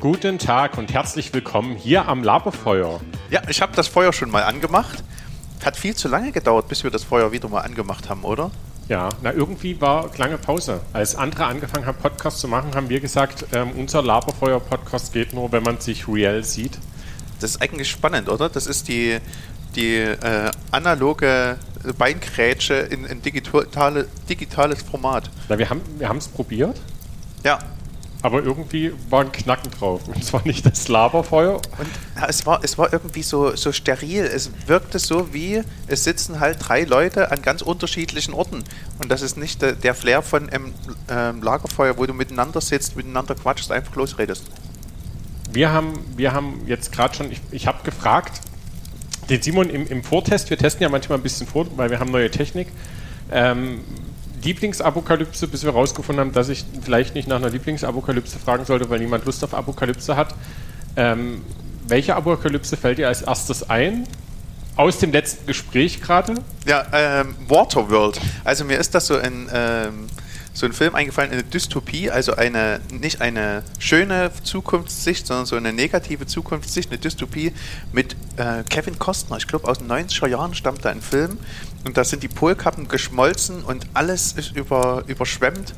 Guten Tag und herzlich willkommen hier am Laberfeuer. Ja, ich habe das Feuer schon mal angemacht. Hat viel zu lange gedauert, bis wir das Feuer wieder mal angemacht haben, oder? Ja, na irgendwie war lange Pause. Als andere angefangen haben, Podcasts zu machen, haben wir gesagt, ähm, unser Laberfeuer-Podcast geht nur, wenn man sich real sieht. Das ist eigentlich spannend, oder? Das ist die, die äh, analoge Beinkrätsche in ein digitale, digitales Format. Na, wir haben wir es probiert, Ja, aber irgendwie war ein Knacken drauf. Und zwar nicht das Laberfeuer. und ja, es, war, es war irgendwie so, so steril. Es wirkte so wie, es sitzen halt drei Leute an ganz unterschiedlichen Orten. Und das ist nicht der, der Flair von einem ähm, Lagerfeuer, wo du miteinander sitzt, miteinander quatschst, einfach losredest. Wir haben, wir haben jetzt gerade schon, ich, ich habe gefragt, den Simon im, im Vortest, wir testen ja manchmal ein bisschen vor, weil wir haben neue Technik. Ähm, Lieblingsapokalypse, bis wir rausgefunden haben, dass ich vielleicht nicht nach einer Lieblingsapokalypse fragen sollte, weil niemand Lust auf Apokalypse hat. Ähm, welche Apokalypse fällt dir als erstes ein? Aus dem letzten Gespräch gerade? Ja, ähm, Waterworld. Also mir ist das so ein, ähm, so ein Film eingefallen, eine Dystopie, also eine nicht eine schöne Zukunftssicht, sondern so eine negative Zukunftssicht, eine Dystopie mit äh, Kevin Costner. Ich glaube, aus den 90er Jahren stammt da ein Film und da sind die Polkappen geschmolzen und alles ist über, überschwemmt.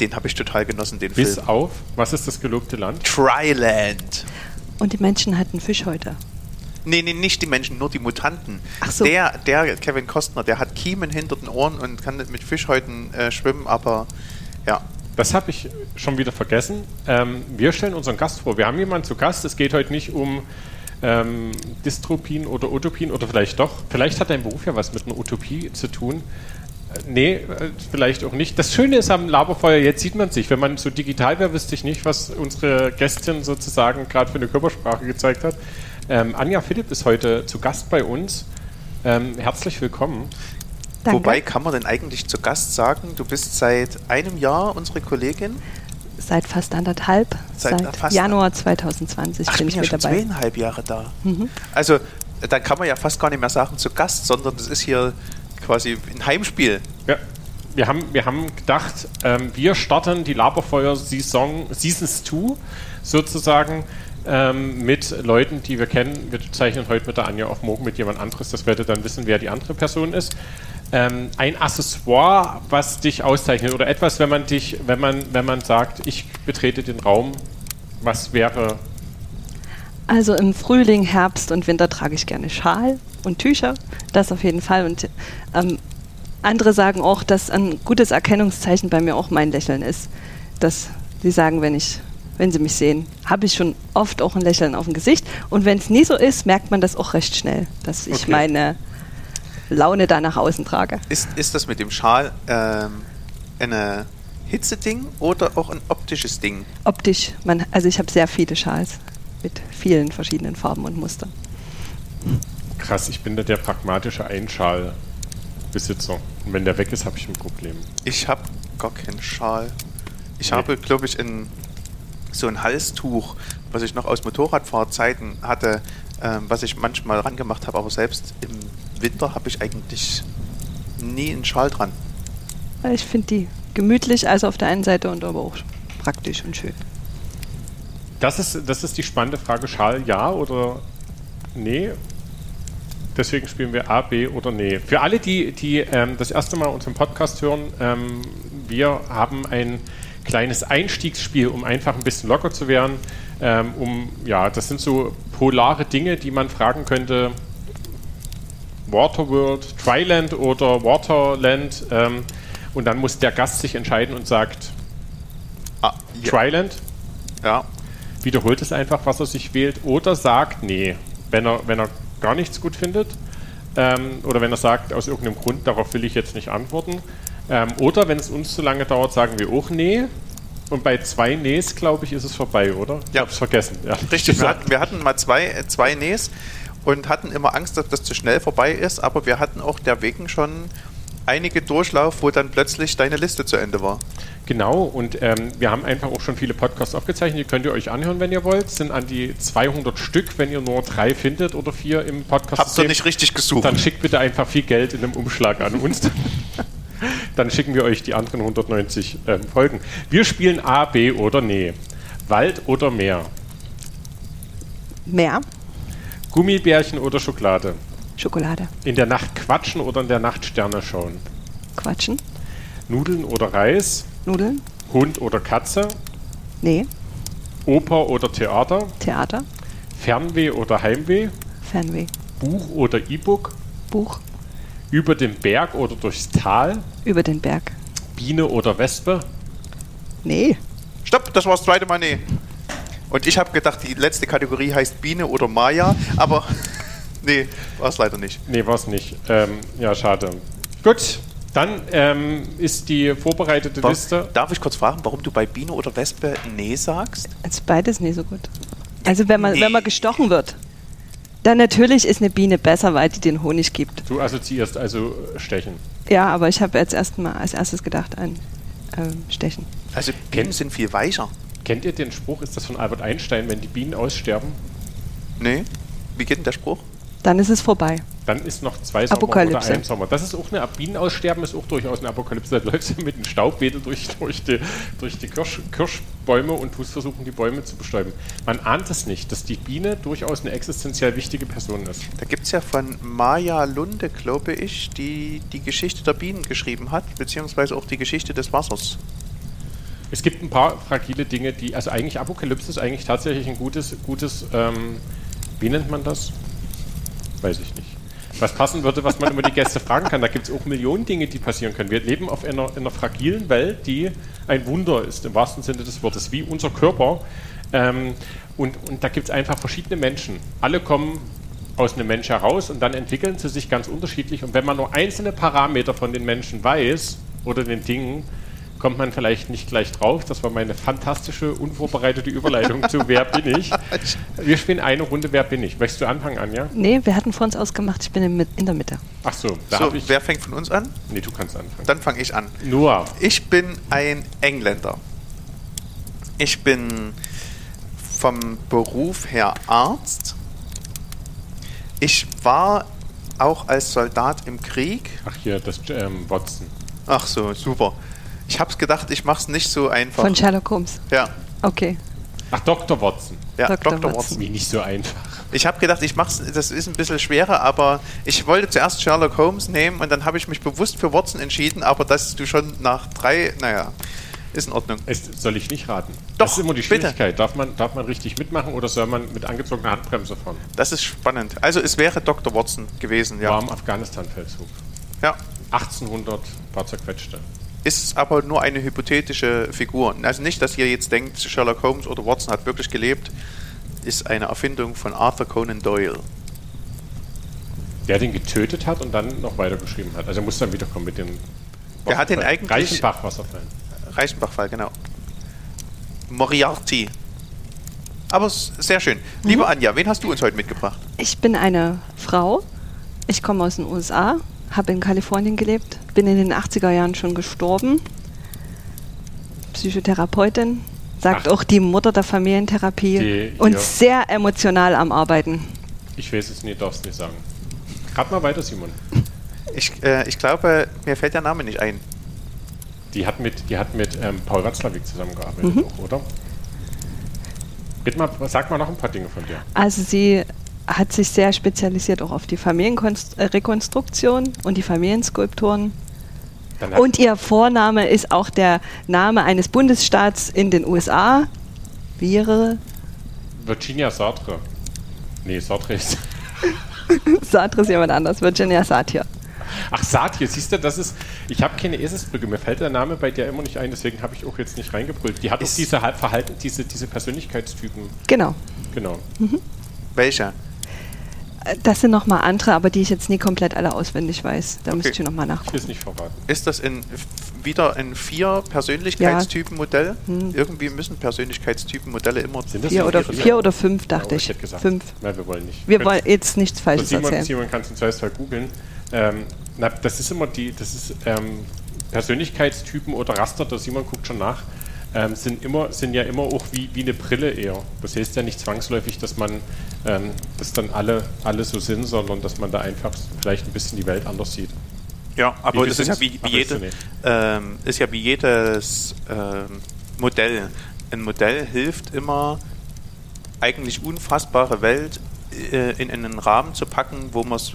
Den habe ich total genossen, den Bis Film. auf, was ist das gelobte Land? Tryland. Und die Menschen hatten Fischhäute. Nee, nee, nicht die Menschen, nur die Mutanten. Ach so. Der, der Kevin Costner, der hat Kiemen hinter den Ohren und kann mit Fischhäuten äh, schwimmen, aber ja. Das habe ich schon wieder vergessen. Ähm, wir stellen unseren Gast vor. Wir haben jemanden zu Gast. Es geht heute nicht um ähm, Dystropien oder Utopien oder vielleicht doch. Vielleicht hat dein Beruf ja was mit einer Utopie zu tun. Äh, nee, äh, vielleicht auch nicht. Das Schöne ist am Laberfeuer, jetzt sieht man sich. Wenn man so digital wäre, wüsste ich nicht, was unsere Gästin sozusagen gerade für eine Körpersprache gezeigt hat. Ähm, Anja Philipp ist heute zu Gast bei uns. Ähm, herzlich willkommen. Danke. Wobei kann man denn eigentlich zu Gast sagen, du bist seit einem Jahr unsere Kollegin? Seit fast anderthalb, Seit seit, fast- Januar 2020 Ach, ich bin ich ja mit schon dabei. zweieinhalb Jahre da. Also, dann kann man ja fast gar nicht mehr sagen zu Gast, sondern das ist hier quasi ein Heimspiel. Ja, wir haben, wir haben gedacht, ähm, wir starten die Laberfeuer-Saison Seasons 2 sozusagen ähm, mit Leuten, die wir kennen. Wir zeichnen heute mit der Anja auf morgen mit jemand anderes. Das werdet dann wissen, wer die andere Person ist. Ähm, ein Accessoire, was dich auszeichnet oder etwas, wenn man dich, wenn man, wenn man sagt, ich betrete den Raum, was wäre Also im Frühling, Herbst und Winter trage ich gerne Schal und Tücher. Das auf jeden Fall. Und ähm, andere sagen auch, dass ein gutes Erkennungszeichen bei mir auch mein Lächeln ist. Dass sie sagen, wenn ich, wenn sie mich sehen, habe ich schon oft auch ein Lächeln auf dem Gesicht. Und wenn es nie so ist, merkt man das auch recht schnell, dass ich Okay. meine Laune da nach außen trage. Ist, ist das mit dem Schal ähm, eine Hitzeding oder auch ein optisches Ding? Optisch, man, also ich habe sehr viele Schals mit vielen verschiedenen Farben und Mustern. krass, ich bin da der pragmatische Einschalbesitzer. Und wenn der weg ist, habe ich ein Problem. Ich habe gar keinen Schal. Ich Nee. habe, glaube ich, ein, so ein Halstuch, was ich noch aus Motorradfahrzeiten hatte, ähm, was ich manchmal rangemacht habe, aber selbst im Winter habe ich eigentlich nie einen Schal dran. Ich finde die gemütlich, also auf der einen Seite und aber auch praktisch und schön. Das ist, das ist die spannende Frage. Schal ja oder nee? Deswegen spielen wir A, B oder nee. Für alle, die, die ähm, das erste Mal unseren Podcast hören, ähm, wir haben ein kleines Einstiegsspiel, um einfach ein bisschen locker zu werden. Ähm, um, ja, das sind so polare Dinge, die man fragen könnte. Waterworld, Tryland oder Waterland. Ähm, und dann muss der Gast sich entscheiden und sagt Ah, ja. Tryland ja. wiederholt es einfach, was er sich wählt, oder sagt, nee, wenn er, wenn er gar nichts gut findet, ähm, oder wenn er sagt, aus irgendeinem Grund, darauf will ich jetzt nicht antworten, ähm, oder wenn es uns zu lange dauert, sagen wir auch nee. Und bei zwei Nees, glaube ich, ist es vorbei, oder? Ich Ja. hab's vergessen. Richtig, wir hatten, wir hatten mal zwei, äh, zwei Nees und hatten immer Angst, dass das zu schnell vorbei ist, aber wir hatten auch der Wegen schon einige Durchlauf, wo dann plötzlich deine Liste zu Ende war. Genau, und ähm, wir haben einfach auch schon viele Podcasts aufgezeichnet, die könnt ihr euch anhören, wenn ihr wollt. Es sind an die 200 Stück, wenn ihr nur drei findet oder vier im Podcast. Habt ihr nicht richtig gesucht? Dann schickt bitte einfach viel Geld in einem Umschlag an uns. dann schicken wir euch die anderen 190 ähm, Folgen. Wir spielen A, B oder Nee. Wald oder Meer. Meer, Gummibärchen oder Schokolade. Schokolade, In der Nacht quatschen oder in der Nacht Sterne schauen. Quatschen, Nudeln oder Reis. Nudeln, Hund oder Katze. nee, Oper oder Theater. Theater, Fernweh oder Heimweh. Fernweh, Buch oder E-Book. Buch, Über den Berg oder durchs Tal. über den Berg. Biene oder Wespe. Nee, Stopp, das war das zweite Mal nee. Und ich habe gedacht, die letzte Kategorie heißt Biene oder Maya, aber nee, war es leider nicht. Nee, war es nicht. Ähm, ja, schade. Gut, dann ähm, ist die vorbereitete Wa- Liste. Darf ich kurz fragen, warum du bei Biene oder Wespe nee sagst? also beides nicht so gut. Also wenn man, Nee. wenn man gestochen wird, dann natürlich ist eine Biene besser, weil die den Honig gibt. Du assoziierst also äh, Stechen. Ja, aber ich habe jetzt erst mal als erstes gedacht an ähm, Stechen. Also Bienen sind viel weicher. Kennt ihr den Spruch, ist das von Albert Einstein, wenn die Bienen aussterben, Nee? Wie geht denn der Spruch? Dann ist es vorbei. dann ist noch zwei Sommer Apokalypse. oder ein Sommer. Das ist auch eine Bienenaussterben ist auch durchaus eine Apokalypse. Da läufst du mit einem Staubwedel durch, durch die, durch die Kirsch, Kirschbäume und tust versuchen, die Bäume zu bestäuben. Man ahnt es nicht, dass die Biene durchaus eine existenziell wichtige Person ist. Da gibt es ja von Maya Lunde, glaube ich, die die Geschichte der Bienen geschrieben hat, beziehungsweise auch die Geschichte des Wassers. Es gibt ein paar fragile Dinge, die, also eigentlich Apokalypse ist eigentlich tatsächlich ein gutes, gutes, ähm, wie nennt man das? Weiß ich nicht. Was passen würde, was man immer die Gäste fragen kann. Da gibt es auch Millionen Dinge, die passieren können. Wir leben auf einer, in einer fragilen Welt, die ein Wunder ist, im wahrsten Sinne des Wortes, wie unser Körper. Ähm, und, und da gibt es einfach verschiedene Menschen. Alle kommen aus einem Mensch heraus und dann entwickeln sie sich ganz unterschiedlich. Und wenn man nur einzelne Parameter von den Menschen weiß oder den Dingen, kommt man vielleicht nicht gleich drauf. Das war meine fantastische, unvorbereitete Überleitung zu Wer bin ich? Wir spielen eine Runde Wer bin ich? Möchtest du anfangen, Anja? Nee, wir hatten vor uns ausgemacht, ich bin in, der Mitte. Ach so, da so, habe ich. wer fängt von uns an? Nee, du kannst anfangen. Dann fange ich an. Noah. Ich bin ein Engländer. Ich bin vom Beruf her Arzt. Ich war auch als Soldat im Krieg. Ach hier, das ähm, Watson. Ach so, super. Ich habe gedacht, ich mache es nicht so einfach. Von Sherlock Holmes. ja, Okay. Ach, Dr. Watson. ja, Dr. Dr. Watson. Watson. Wie nicht so einfach. Ich habe gedacht, ich mach's, das ist ein bisschen schwerer, aber ich wollte zuerst Sherlock Holmes nehmen und dann habe ich mich bewusst für Watson entschieden, aber dass du schon nach drei, naja, ist in Ordnung. Es, soll ich nicht raten? Doch, Das ist immer die bitte. Schwierigkeit. Darf man, darf man richtig mitmachen oder soll man mit angezogener Handbremse fahren? Das ist spannend. Also es wäre Dr. Watson gewesen, ja. War am Afghanistan-Feldzug. Ja. 1800 paar zerquetschte. Ist aber nur eine hypothetische Figur. Also nicht, dass ihr jetzt denkt, Sherlock Holmes oder Watson hat wirklich gelebt. Ist eine Erfindung von Arthur Conan Doyle. Der den getötet hat und dann noch weitergeschrieben hat. Also er muss dann wiederkommen mit den Der hat den eigentlich- Reichenbach-Wasserfällen. Reichenbach-Fall, genau. Moriarty. Aber sehr schön. Liebe Anja, wen hast du uns heute mitgebracht? Ich bin eine Frau. Ich komme aus den USA, habe in Kalifornien gelebt, bin in den 80er Jahren schon gestorben. Psychotherapeutin, sagt Ach. auch die Mutter der Familientherapie Die- und ja. sehr emotional am Arbeiten. Ich weiß es nicht, darfst nicht sagen. Rat mal weiter, Simon. Ich, äh, ich glaube, mir fällt der Name nicht ein. Die hat mit, die hat mit ähm, Paul Watzlawick zusammengearbeitet, Mhm. auch, oder? Bitte mal, sag mal noch ein paar Dinge von dir. Also sie hat sich sehr spezialisiert auch auf die Familienrekonstruktion und die Familienskulpturen. Und ihr Vorname ist auch der Name eines Bundesstaats in den USA. Wäre Virginia Sartre. Nee, Sartre ist. Sartre ist jemand anders, Virginia Satir. Ach, Satir, siehst du, das ist. Ich habe keine Eselsbrücke. Mir fällt der Name bei der immer nicht ein, deswegen habe ich auch jetzt nicht reingebrüllt. Die hat auch Ist- diese Halb- Verhalten, diese, diese Persönlichkeitstypen. Genau. Genau. Welcher? Das sind nochmal andere, aber die ich jetzt nie komplett alle auswendig weiß. Da müsste Okay. ich nochmal Ich will nachgucken. es nicht verraten. Ist das in, wieder ein Vier-Persönlichkeitstypen-Modell? Irgendwie müssen Persönlichkeitstypen-Modelle immer. Sind das Vier so oder, viele? vier oder fünf, dachte Ja, ich. hätte gesagt. Fünf. Nein, wir wollen nicht. Wir Könnt- wollen jetzt nichts Falsches Simon, erzählen. Simon kannst du im Zweifelsfall googeln. Ähm, Na, das ist immer die, das ist ähm, Persönlichkeitstypen oder Raster, da Simon guckt schon nach, ähm, sind immer, sind ja immer auch wie, wie eine Brille eher. Das heißt ja nicht zwangsläufig, dass man, ähm, dass dann alle, alle so sind, sondern dass man da einfach vielleicht ein bisschen die Welt anders sieht. Ja, aber das ist ja wie, wie jede, ähm, ist ja wie jedes ähm, Modell. Ein Modell hilft immer, eigentlich unfassbare Welt äh, in einen Rahmen zu packen, wo man es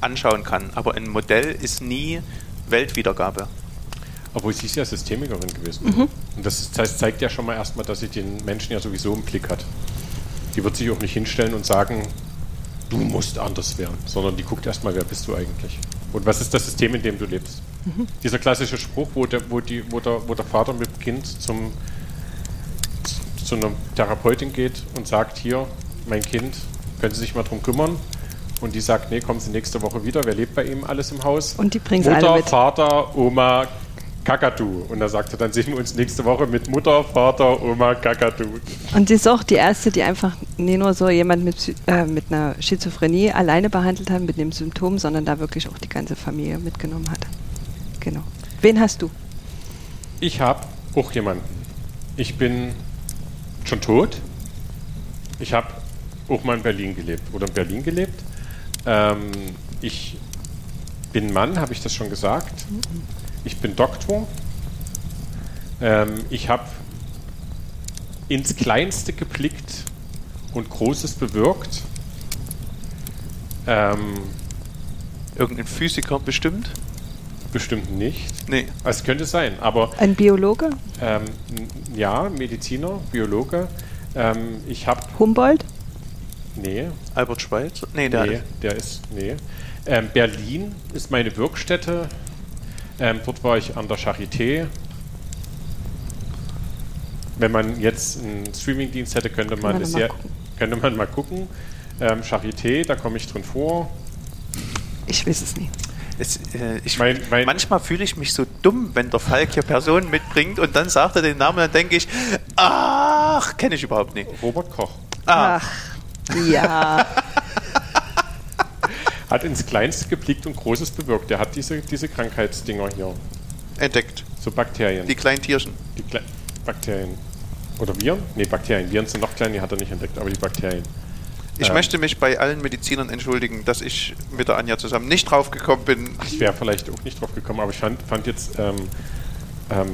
anschauen kann. Aber ein Modell ist nie Weltwiedergabe. Obwohl sie ist ja Systemikerin gewesen. Und das, das zeigt ja schon mal erstmal, dass sie den Menschen ja sowieso im Blick hat. Die wird sich auch nicht hinstellen und sagen, du musst anders werden, sondern die guckt erstmal, wer bist du eigentlich? Und was ist das System, in dem du lebst? Dieser klassische Spruch, wo der, wo, die, wo, der, wo der Vater mit dem Kind zum, zu einer Therapeutin geht und sagt, hier, mein Kind, können Sie sich mal drum kümmern? Und die sagt, nee, kommen Sie nächste Woche wieder. Wer lebt bei ihm alles im Haus? Und die bringen sie Mutter, alle mit. Vater, Oma, Kakadu. Und er sagte, dann sehen wir uns nächste Woche mit Mutter, Vater, Oma, Kakadu. Und die ist auch die erste, die einfach nie nur so jemand mit, äh, mit einer Schizophrenie alleine behandelt hat, mit dem Symptom, sondern da wirklich auch die ganze Familie mitgenommen hat. Genau. Wen hast du? Ich habe auch jemanden. Ich bin schon tot. Ich habe auch mal in Berlin gelebt oder in Berlin gelebt. Ähm, ich bin Mann, habe ich das schon gesagt. Ich bin Doktor. Ähm, ich habe ins Kleinste geblickt und Großes bewirkt. Ähm, Irgendein Physiker bestimmt? bestimmt nicht. Nee. Es könnte sein, aber Ein Biologe? Ähm, ja, Mediziner, Biologe. Ähm, ich habe, Humboldt? nee, Albert Schweitzer? Nee, der nee, der ist, nee. Ähm, Berlin ist meine Wirkstätte. Ähm, dort war ich an der Charité. Wenn man jetzt einen Streamingdienst hätte, könnte man, man ja, gucken. könnte man mal gucken. Ähm, Charité, da komme ich drin vor. Ich weiß es nicht. Es, äh, ich, Mein- mein- manchmal fühle ich mich so dumm, wenn der Falk hier Personen mitbringt und dann sagt er den Namen und dann denke ich, ach, kenne ich überhaupt nicht. Robert Koch Ah, Ach, ja. hat ins Kleinste geblickt und Großes bewirkt. Der hat diese, diese Krankheitsdinger hier, entdeckt. so Bakterien. Die kleinen Tierchen. Die Kle Bakterien. Oder Viren? Nee, Bakterien. Viren sind noch klein, die hat er nicht entdeckt, aber die Bakterien. Ich Ähm. möchte mich bei allen Medizinern entschuldigen, dass ich mit der Anja zusammen nicht drauf gekommen bin. Ich wäre vielleicht auch nicht drauf gekommen, aber ich fand, fand jetzt ähm, ähm,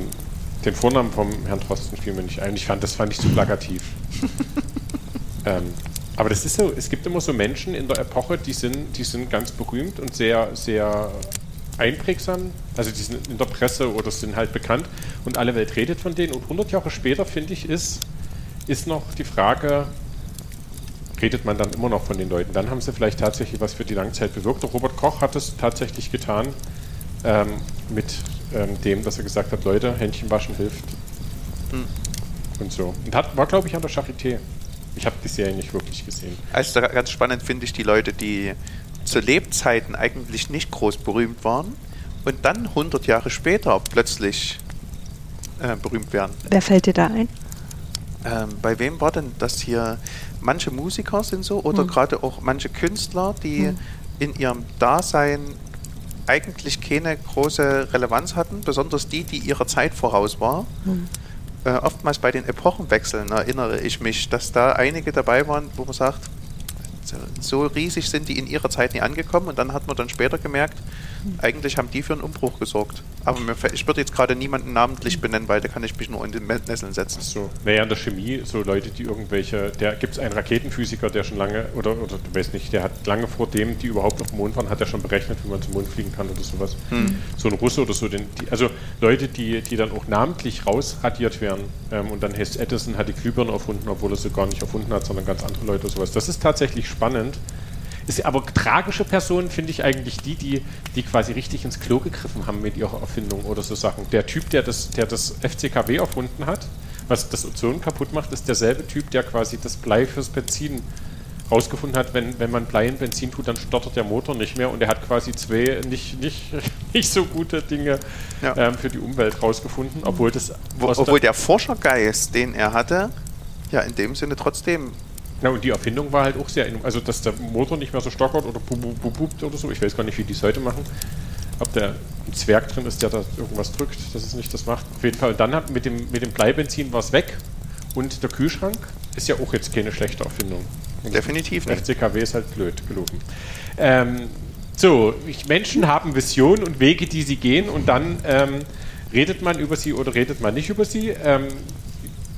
den Vornamen vom Herrn Drosten fiel mir nicht ein. Ich fand, das fand ich zu plakativ. ähm, aber das ist so, es gibt immer so Menschen in der Epoche, die sind, die sind ganz berühmt und sehr, sehr einprägsam. Also die sind in der Presse oder sind halt bekannt und alle Welt redet von denen. Und 100 Jahre später, finde ich, ist, ist noch die Frage, redet man dann immer noch von den Leuten. Dann haben sie vielleicht tatsächlich was für die Langzeit bewirkt. Der Robert Koch hat es tatsächlich getan ähm, mit ähm, dem, dass er gesagt hat, Leute, Händchen waschen hilft. Und so. Und hat, war, glaube ich, an der Charité. Ich habe die Serie nicht wirklich gesehen. Also ganz spannend finde ich die Leute, die zu Lebzeiten eigentlich nicht groß berühmt waren und dann 100 Jahre später plötzlich äh, berühmt werden. Wer fällt dir da ein? Ähm, bei wem war denn das hier? Manche Musiker sind so oder Hm. gerade auch manche Künstler, die Hm. in ihrem Dasein eigentlich keine große Relevanz hatten, besonders die, die ihrer Zeit voraus war. Hm. Äh, oftmals bei den Epochenwechseln erinnere ich mich, dass da einige dabei waren, wo man sagt, so, riesig sind die in ihrer Zeit nie angekommen und dann hat man dann später gemerkt, eigentlich haben die für einen Umbruch gesorgt. Aber mir, ich würde jetzt gerade niemanden namentlich benennen, weil da kann ich mich nur in den Nesseln setzen. So, naja, in der Chemie, so Leute, die irgendwelche, der gibt es einen Raketenphysiker, der schon lange, oder, oder du weißt nicht, der hat lange vor dem, die überhaupt auf dem Mond waren, hat er schon berechnet, wie man zum Mond fliegen kann oder sowas. So ein Russe oder so, den, die, also Leute, die, die dann auch namentlich rausradiert werden ähm, und dann heißt Edison hat die Glühbirne erfunden, obwohl er sie gar nicht erfunden hat, sondern ganz andere Leute oder sowas. Das ist tatsächlich spannend. Ist, aber tragische Personen finde ich eigentlich die, die, die quasi richtig ins Klo gegriffen haben mit ihrer Erfindung oder so Sachen. Der Typ, der das, der das FCKW erfunden hat, was das Ozon kaputt macht, ist derselbe Typ, der quasi das Blei fürs Benzin rausgefunden hat, wenn, wenn man Blei in Benzin tut, dann stottert der Motor nicht mehr und er hat quasi zwei nicht, nicht, nicht so gute Dinge Ja. ähm, für die Umwelt rausgefunden, obwohl das Wo, obwohl der Forschergeist, den er hatte, ja in dem Sinne trotzdem. Ja, und die Erfindung war halt auch sehr, also dass der Motor nicht mehr so stockert oder bub, bub, bub, oder so. Ich weiß gar nicht, wie die es heute machen. ob der ein Zwerg drin ist, der da irgendwas drückt, dass es nicht das macht. Auf jeden Fall. Und dann hat mit dem, mit dem Bleibenzin war es weg. Und der Kühlschrank ist ja auch jetzt keine schlechte Erfindung. Und Definitiv nicht. FCKW ist halt blöd, gelogen. Ähm, so, Menschen haben Visionen und Wege, die sie gehen und dann ähm, redet man über sie oder redet man nicht über sie. Ähm,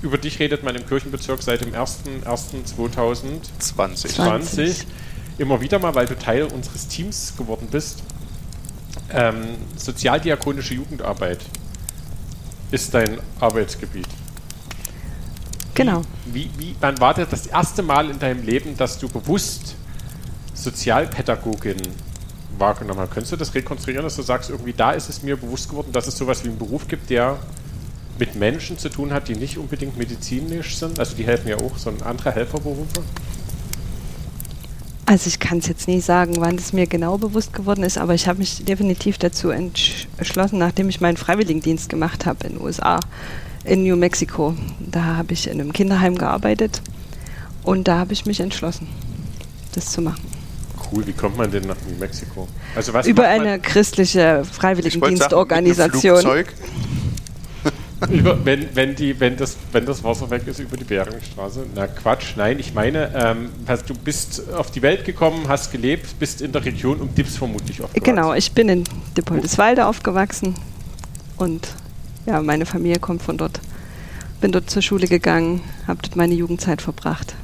über dich redet man im Kirchenbezirk seit dem 1.1.2020 20. immer wieder mal, weil du Teil unseres Teams geworden bist. Ähm, sozialdiakonische Jugendarbeit ist dein Arbeitsgebiet. Genau. Wie, wie, wann war das das erste Mal in deinem Leben, dass du bewusst Sozialpädagogin wahrgenommen hast? Könntest du das rekonstruieren, dass du sagst, irgendwie da ist es mir bewusst geworden, dass es sowas wie einen Beruf gibt, der mit Menschen zu tun hat, die nicht unbedingt medizinisch sind? Also die helfen ja auch, so ein anderer Helferberufe. Also ich kann es jetzt nie sagen, wann es mir genau bewusst geworden ist, aber ich habe mich definitiv dazu entschlossen, nachdem ich meinen Freiwilligendienst gemacht habe in den USA, in New Mexico. Da habe ich in einem Kinderheim gearbeitet und da habe ich mich entschlossen, das zu machen. Cool, wie kommt man denn nach New Mexico? Also was Über eine christliche Freiwilligendienstorganisation. Über, wenn, wenn, die, wenn, das, wenn das Wasser weg ist über die Beringstraße? Na Quatsch, nein, ich meine, ähm, hast, du bist auf die Welt gekommen, hast gelebt, bist in der Region um Dips vermutlich aufgewachsen. Genau, ich bin in Dippoldeswalde aufgewachsen und ja, meine Familie kommt von dort. Bin dort zur Schule gegangen, habe dort meine Jugendzeit verbracht.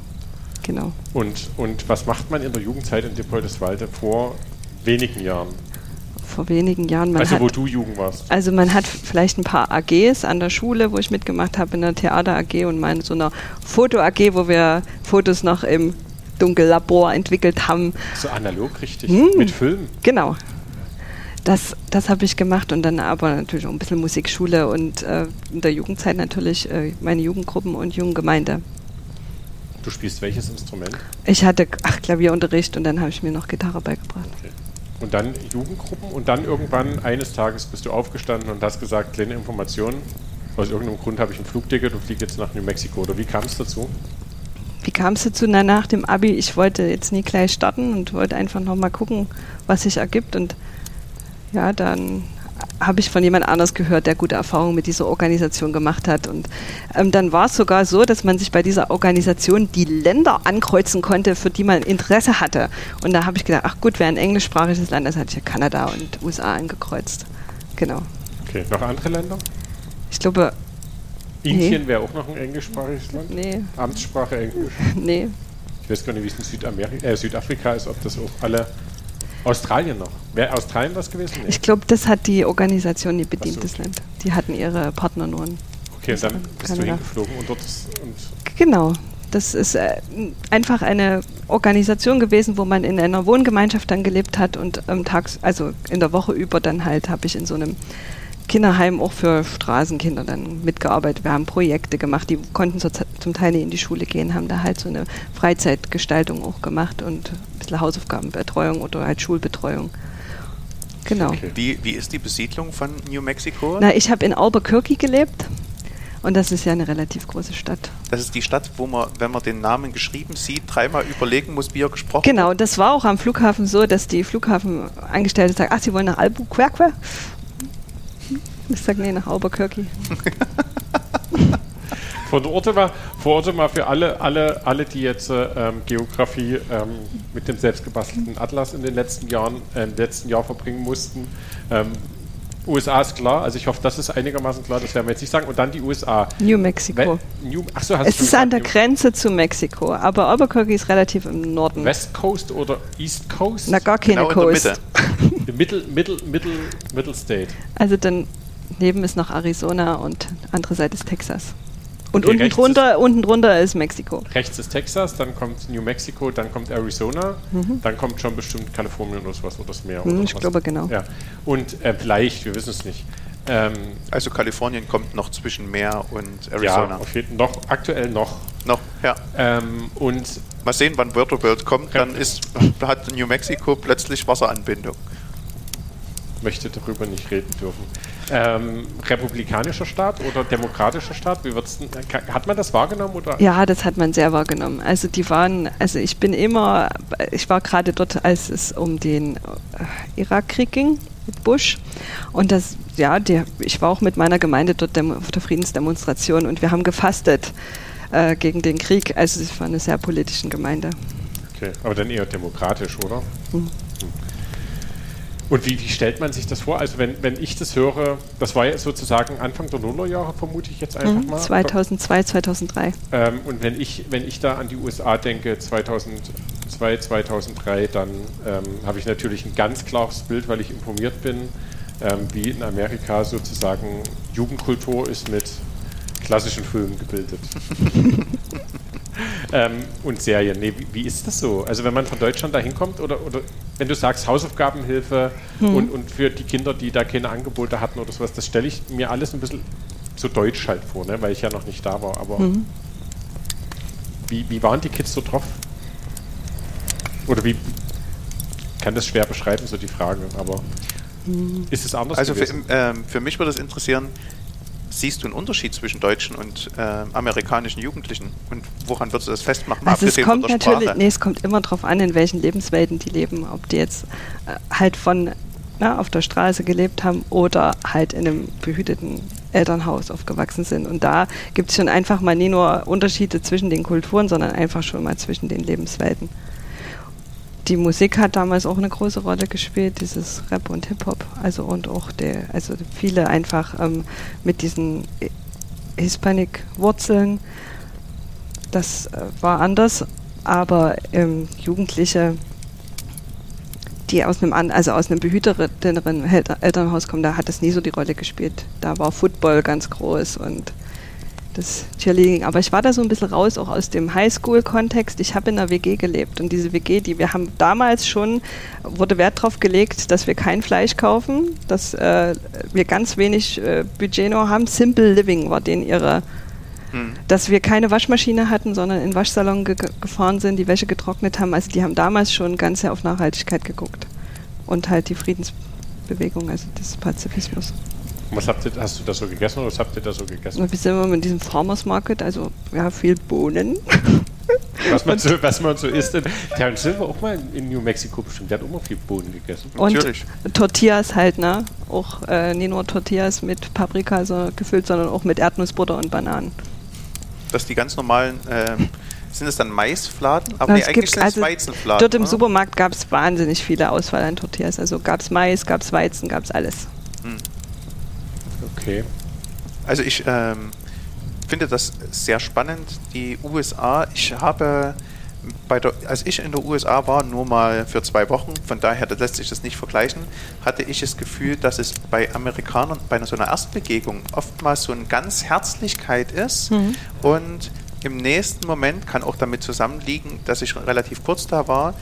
Genau. Und, und was macht man in der Jugendzeit in Dippoldeswalde vor wenigen Jahren? Vor wenigen Jahren. Man also hat, wo du jung warst. Also man hat vielleicht ein paar AGs an der Schule, wo ich mitgemacht habe, in der Theater AG und in so einer Foto AG, wo wir Fotos noch im Dunkellabor entwickelt haben. So analog richtig, Hm. mit Film. Genau. Das, das habe ich gemacht und dann aber natürlich auch ein bisschen Musikschule und äh, in der Jugendzeit natürlich äh, meine Jugendgruppen und Jugendgemeinde. Du spielst welches Instrument? Ich hatte ach, Klavierunterricht und dann habe ich mir noch Gitarre beigebracht. Okay. Und dann Jugendgruppen und dann irgendwann eines Tages bist du aufgestanden und hast gesagt, kleine Information, aus irgendeinem Grund habe ich ein Flugticket und fliege jetzt nach New Mexico. Oder wie kam es dazu? Wie kam es dazu? Na, nach dem Abi, ich wollte jetzt nie gleich starten und wollte einfach nochmal gucken, was sich ergibt. Und ja, dann habe ich von jemand anders gehört, der gute Erfahrungen mit dieser Organisation gemacht hat. Und ähm, dann war es sogar so, dass man sich bei dieser Organisation die Länder ankreuzen konnte, für die man Interesse hatte. Und da habe ich gedacht, ach gut, wäre ein englischsprachiges Land, das hatte ich ja Kanada und USA angekreuzt. Genau. Okay, noch andere Länder? Ich glaube, Indien wäre auch noch ein englischsprachiges Land. nee, Amtssprache Englisch. nee. Ich weiß gar nicht, wie es in Südamerika, äh, Südafrika ist, ob das auch alle. Australien noch. Wäre Australien das gewesen? Nee. Ich glaube, das hat die Organisation nie bedient, so, das. Land. Die hatten ihre Partner nur Okay, und dann bist du Kanada. hingeflogen und dort ist, und Genau. Das ist äh, einfach eine Organisation gewesen, wo man in einer Wohngemeinschaft dann gelebt hat und ähm, tags, also in der Woche über dann halt habe ich in so einem Kinderheim auch für Straßenkinder dann mitgearbeitet. Wir haben Projekte gemacht, die konnten so zum Teil nicht in die Schule gehen, haben da halt so eine Freizeitgestaltung auch gemacht und ein bisschen Hausaufgabenbetreuung oder halt Schulbetreuung. Genau. Okay. Wie, wie ist die Besiedlung von New Mexico? Na, ich habe in Albuquerque gelebt und das ist ja eine relativ große Stadt. Das ist die Stadt, wo man, wenn man den Namen geschrieben sieht, dreimal überlegen muss, wie er gesprochen Genau, das war auch am Flughafen so, dass die Flughafenangestellte sagt, ach, Sie wollen nach Albuquerque? Ich sage, nee, nach Albuquerque. Von Orte mal, vor Orte mal für alle, alle, alle, die jetzt äh, ähm, Geografie ähm, mit dem selbstgebastelten Atlas in den letzten Jahren, äh, im letzten Jahr verbringen mussten. Ähm, USA ist klar, also ich hoffe, das ist einigermaßen klar, das werden wir jetzt nicht sagen. Und dann die USA. New Mexico. We New, achso, hast Es du ist an der gesagt, Grenze zu Mexiko, aber Albuquerque ist relativ im Norden. New- West Coast oder East Coast? Na, gar keine Genau in der Coast. Mitte. Middle, Middle, Middle, Middle State. Also dann neben ist noch Arizona und andere Seite ist Texas. Und Okay, unten drunter, unten drunter ist Mexiko. Rechts ist Texas, dann kommt New Mexico, dann kommt Arizona, dann kommt schon bestimmt Kalifornien oder sowas oder das Meer. Mhm, oder ich was. glaube, genau. Ja. Und äh, vielleicht, wir wissen es nicht. Ähm, Also Kalifornien kommt noch zwischen Meer und ja, Arizona. auf jeden noch, aktuell noch. Noch, ja. Ähm, und Mal sehen, wann Wörterworld kommt, dann Ja. ist, hat New Mexico plötzlich Wasseranbindung. möchte darüber nicht reden dürfen. Ähm, republikanischer Staat oder demokratischer Staat? Wie wird's denn, hat man das wahrgenommen? Oder? Ja, das hat man sehr wahrgenommen. Also die waren, also ich bin immer, ich war gerade dort, als es um den äh, Irakkrieg ging mit Bush. Und das, ja, die, ich war auch mit meiner Gemeinde dort auf der Friedensdemonstration und wir haben gefastet äh, gegen den Krieg. Also es war eine sehr politische Gemeinde. Okay, aber dann eher demokratisch, oder? Hm. Und wie, wie, stellt man sich das vor? Also wenn, wenn ich das höre, das war ja sozusagen Anfang der Nullerjahre, vermute ich jetzt einfach mhm, mal. 2002, 2003. Ähm, und wenn ich, wenn ich da an die USA denke, 2002, 2003, dann ähm, habe ich natürlich ein ganz klares Bild, weil ich informiert bin, ähm, wie in Amerika sozusagen Jugendkultur ist mit klassischen Filmen gebildet. ähm, und Serien. Nee, wie, wie, ist das so? Also wenn man von Deutschland da hinkommt oder, oder wenn du sagst Hausaufgabenhilfe hm. und, und für die Kinder, die da keine Angebote hatten oder sowas, das stelle ich mir alles ein bisschen so deutsch halt vor, ne? weil ich ja noch nicht da war. Aber hm. wie, wie waren die Kids so drauf? Oder wie kann das schwer beschreiben, so die Frage, aber hm. ist es anders? Also für, ähm, für mich würde es interessieren, siehst du einen Unterschied zwischen deutschen und äh, amerikanischen Jugendlichen? Und woran würdest du das festmachen? Also es kommt natürlich, nee, es kommt immer darauf an, in welchen Lebenswelten die leben. Ob die jetzt äh, halt von na, ne, auf der Straße gelebt haben oder halt in einem behüteten Elternhaus aufgewachsen sind. Und da gibt es schon einfach mal nie nur Unterschiede zwischen den Kulturen, sondern einfach schon mal zwischen den Lebenswelten die Musik hat damals auch eine große Rolle gespielt, dieses Rap und Hip-Hop. Also und auch der, also viele einfach ähm, mit diesen Hispanic-Wurzeln. Das äh, war anders, aber ähm, Jugendliche, die aus einem, also aus einem behüterteren Elternhaus kommen, da hat das nie so die Rolle gespielt. Da war Football ganz groß und das Cheerleading. Aber ich war da so ein bisschen raus, auch aus dem Highschool-Kontext. Ich habe in einer WG gelebt und diese WG, die wir haben damals schon, wurde Wert darauf gelegt, dass wir kein Fleisch kaufen, dass äh, wir ganz wenig äh, Budget nur haben. Simple Living war denen ihre, hm. dass wir keine Waschmaschine hatten, sondern in den Waschsalon ge gefahren sind, die Wäsche getrocknet haben. Also die haben damals schon ganz sehr auf Nachhaltigkeit geguckt und halt die Friedensbewegung, also des Pazifismus. Was habt ihr, hast du da so gegessen oder was habt ihr da so gegessen? Wir sind immer mit diesem Farmers Market, also ja, viel Bohnen. Was man, so, was man so isst. Terence Silver auch mal in New Mexico bestimmt, der hat auch mal viel Bohnen gegessen. Und Natürlich. Tortillas halt, ne? Auch äh, nicht nur Tortillas mit Paprika so gefüllt, sondern auch mit Erdnussbutter und Bananen. Dass die ganz normalen, äh, sind es dann Maisfladen? Aber nee, eigentlich sind also es Weizenfladen. Dort im oder? Supermarkt gab es wahnsinnig viele Auswahl an Tortillas. Also gab es Mais, gab es Weizen, gab es alles. Hm. Okay. Also ich ähm, finde das sehr spannend. Die USA, ich habe bei der, als ich in der USA war, nur mal für zwei Wochen, von daher das lässt sich das nicht vergleichen, hatte ich das Gefühl, dass es bei Amerikanern bei so einer Erstbegegnung oftmals so eine ganz Herzlichkeit ist mhm. und im nächsten Moment kann auch damit zusammenliegen, dass ich relativ kurz da war,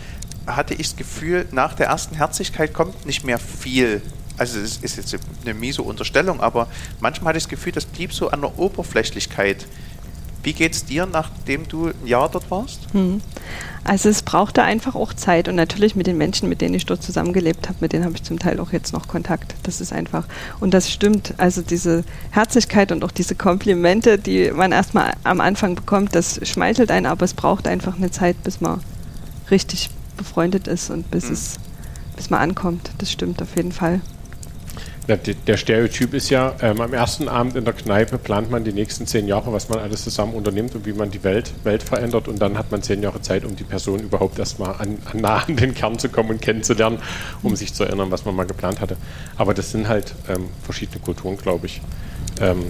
hatte ich das Gefühl, nach der ersten Herzlichkeit kommt nicht mehr viel also es ist jetzt eine miese Unterstellung, aber manchmal hatte ich das Gefühl, das blieb so an der Oberflächlichkeit. Wie geht es dir, nachdem du ein Jahr dort warst? Hm. Also es brauchte einfach auch Zeit und natürlich mit den Menschen, mit denen ich dort zusammengelebt habe, mit denen habe ich zum Teil auch jetzt noch Kontakt. Das ist einfach. Und das stimmt. Also diese Herzlichkeit und auch diese Komplimente, die man erstmal am Anfang bekommt, das schmeichelt einen, aber es braucht einfach eine Zeit, bis man richtig befreundet ist und bis hm. es bis man ankommt. Das stimmt auf jeden Fall. Ja, der Stereotyp ist ja, ähm, am ersten Abend in der Kneipe plant man die nächsten zehn Jahre, was man alles zusammen unternimmt und wie man die Welt, Welt verändert und dann hat man zehn Jahre Zeit, um die Person überhaupt erstmal an, an nah an den Kern zu kommen und kennenzulernen, um sich zu erinnern, was man mal geplant hatte. Aber das sind halt ähm, verschiedene Kulturen, glaube ich. Ähm,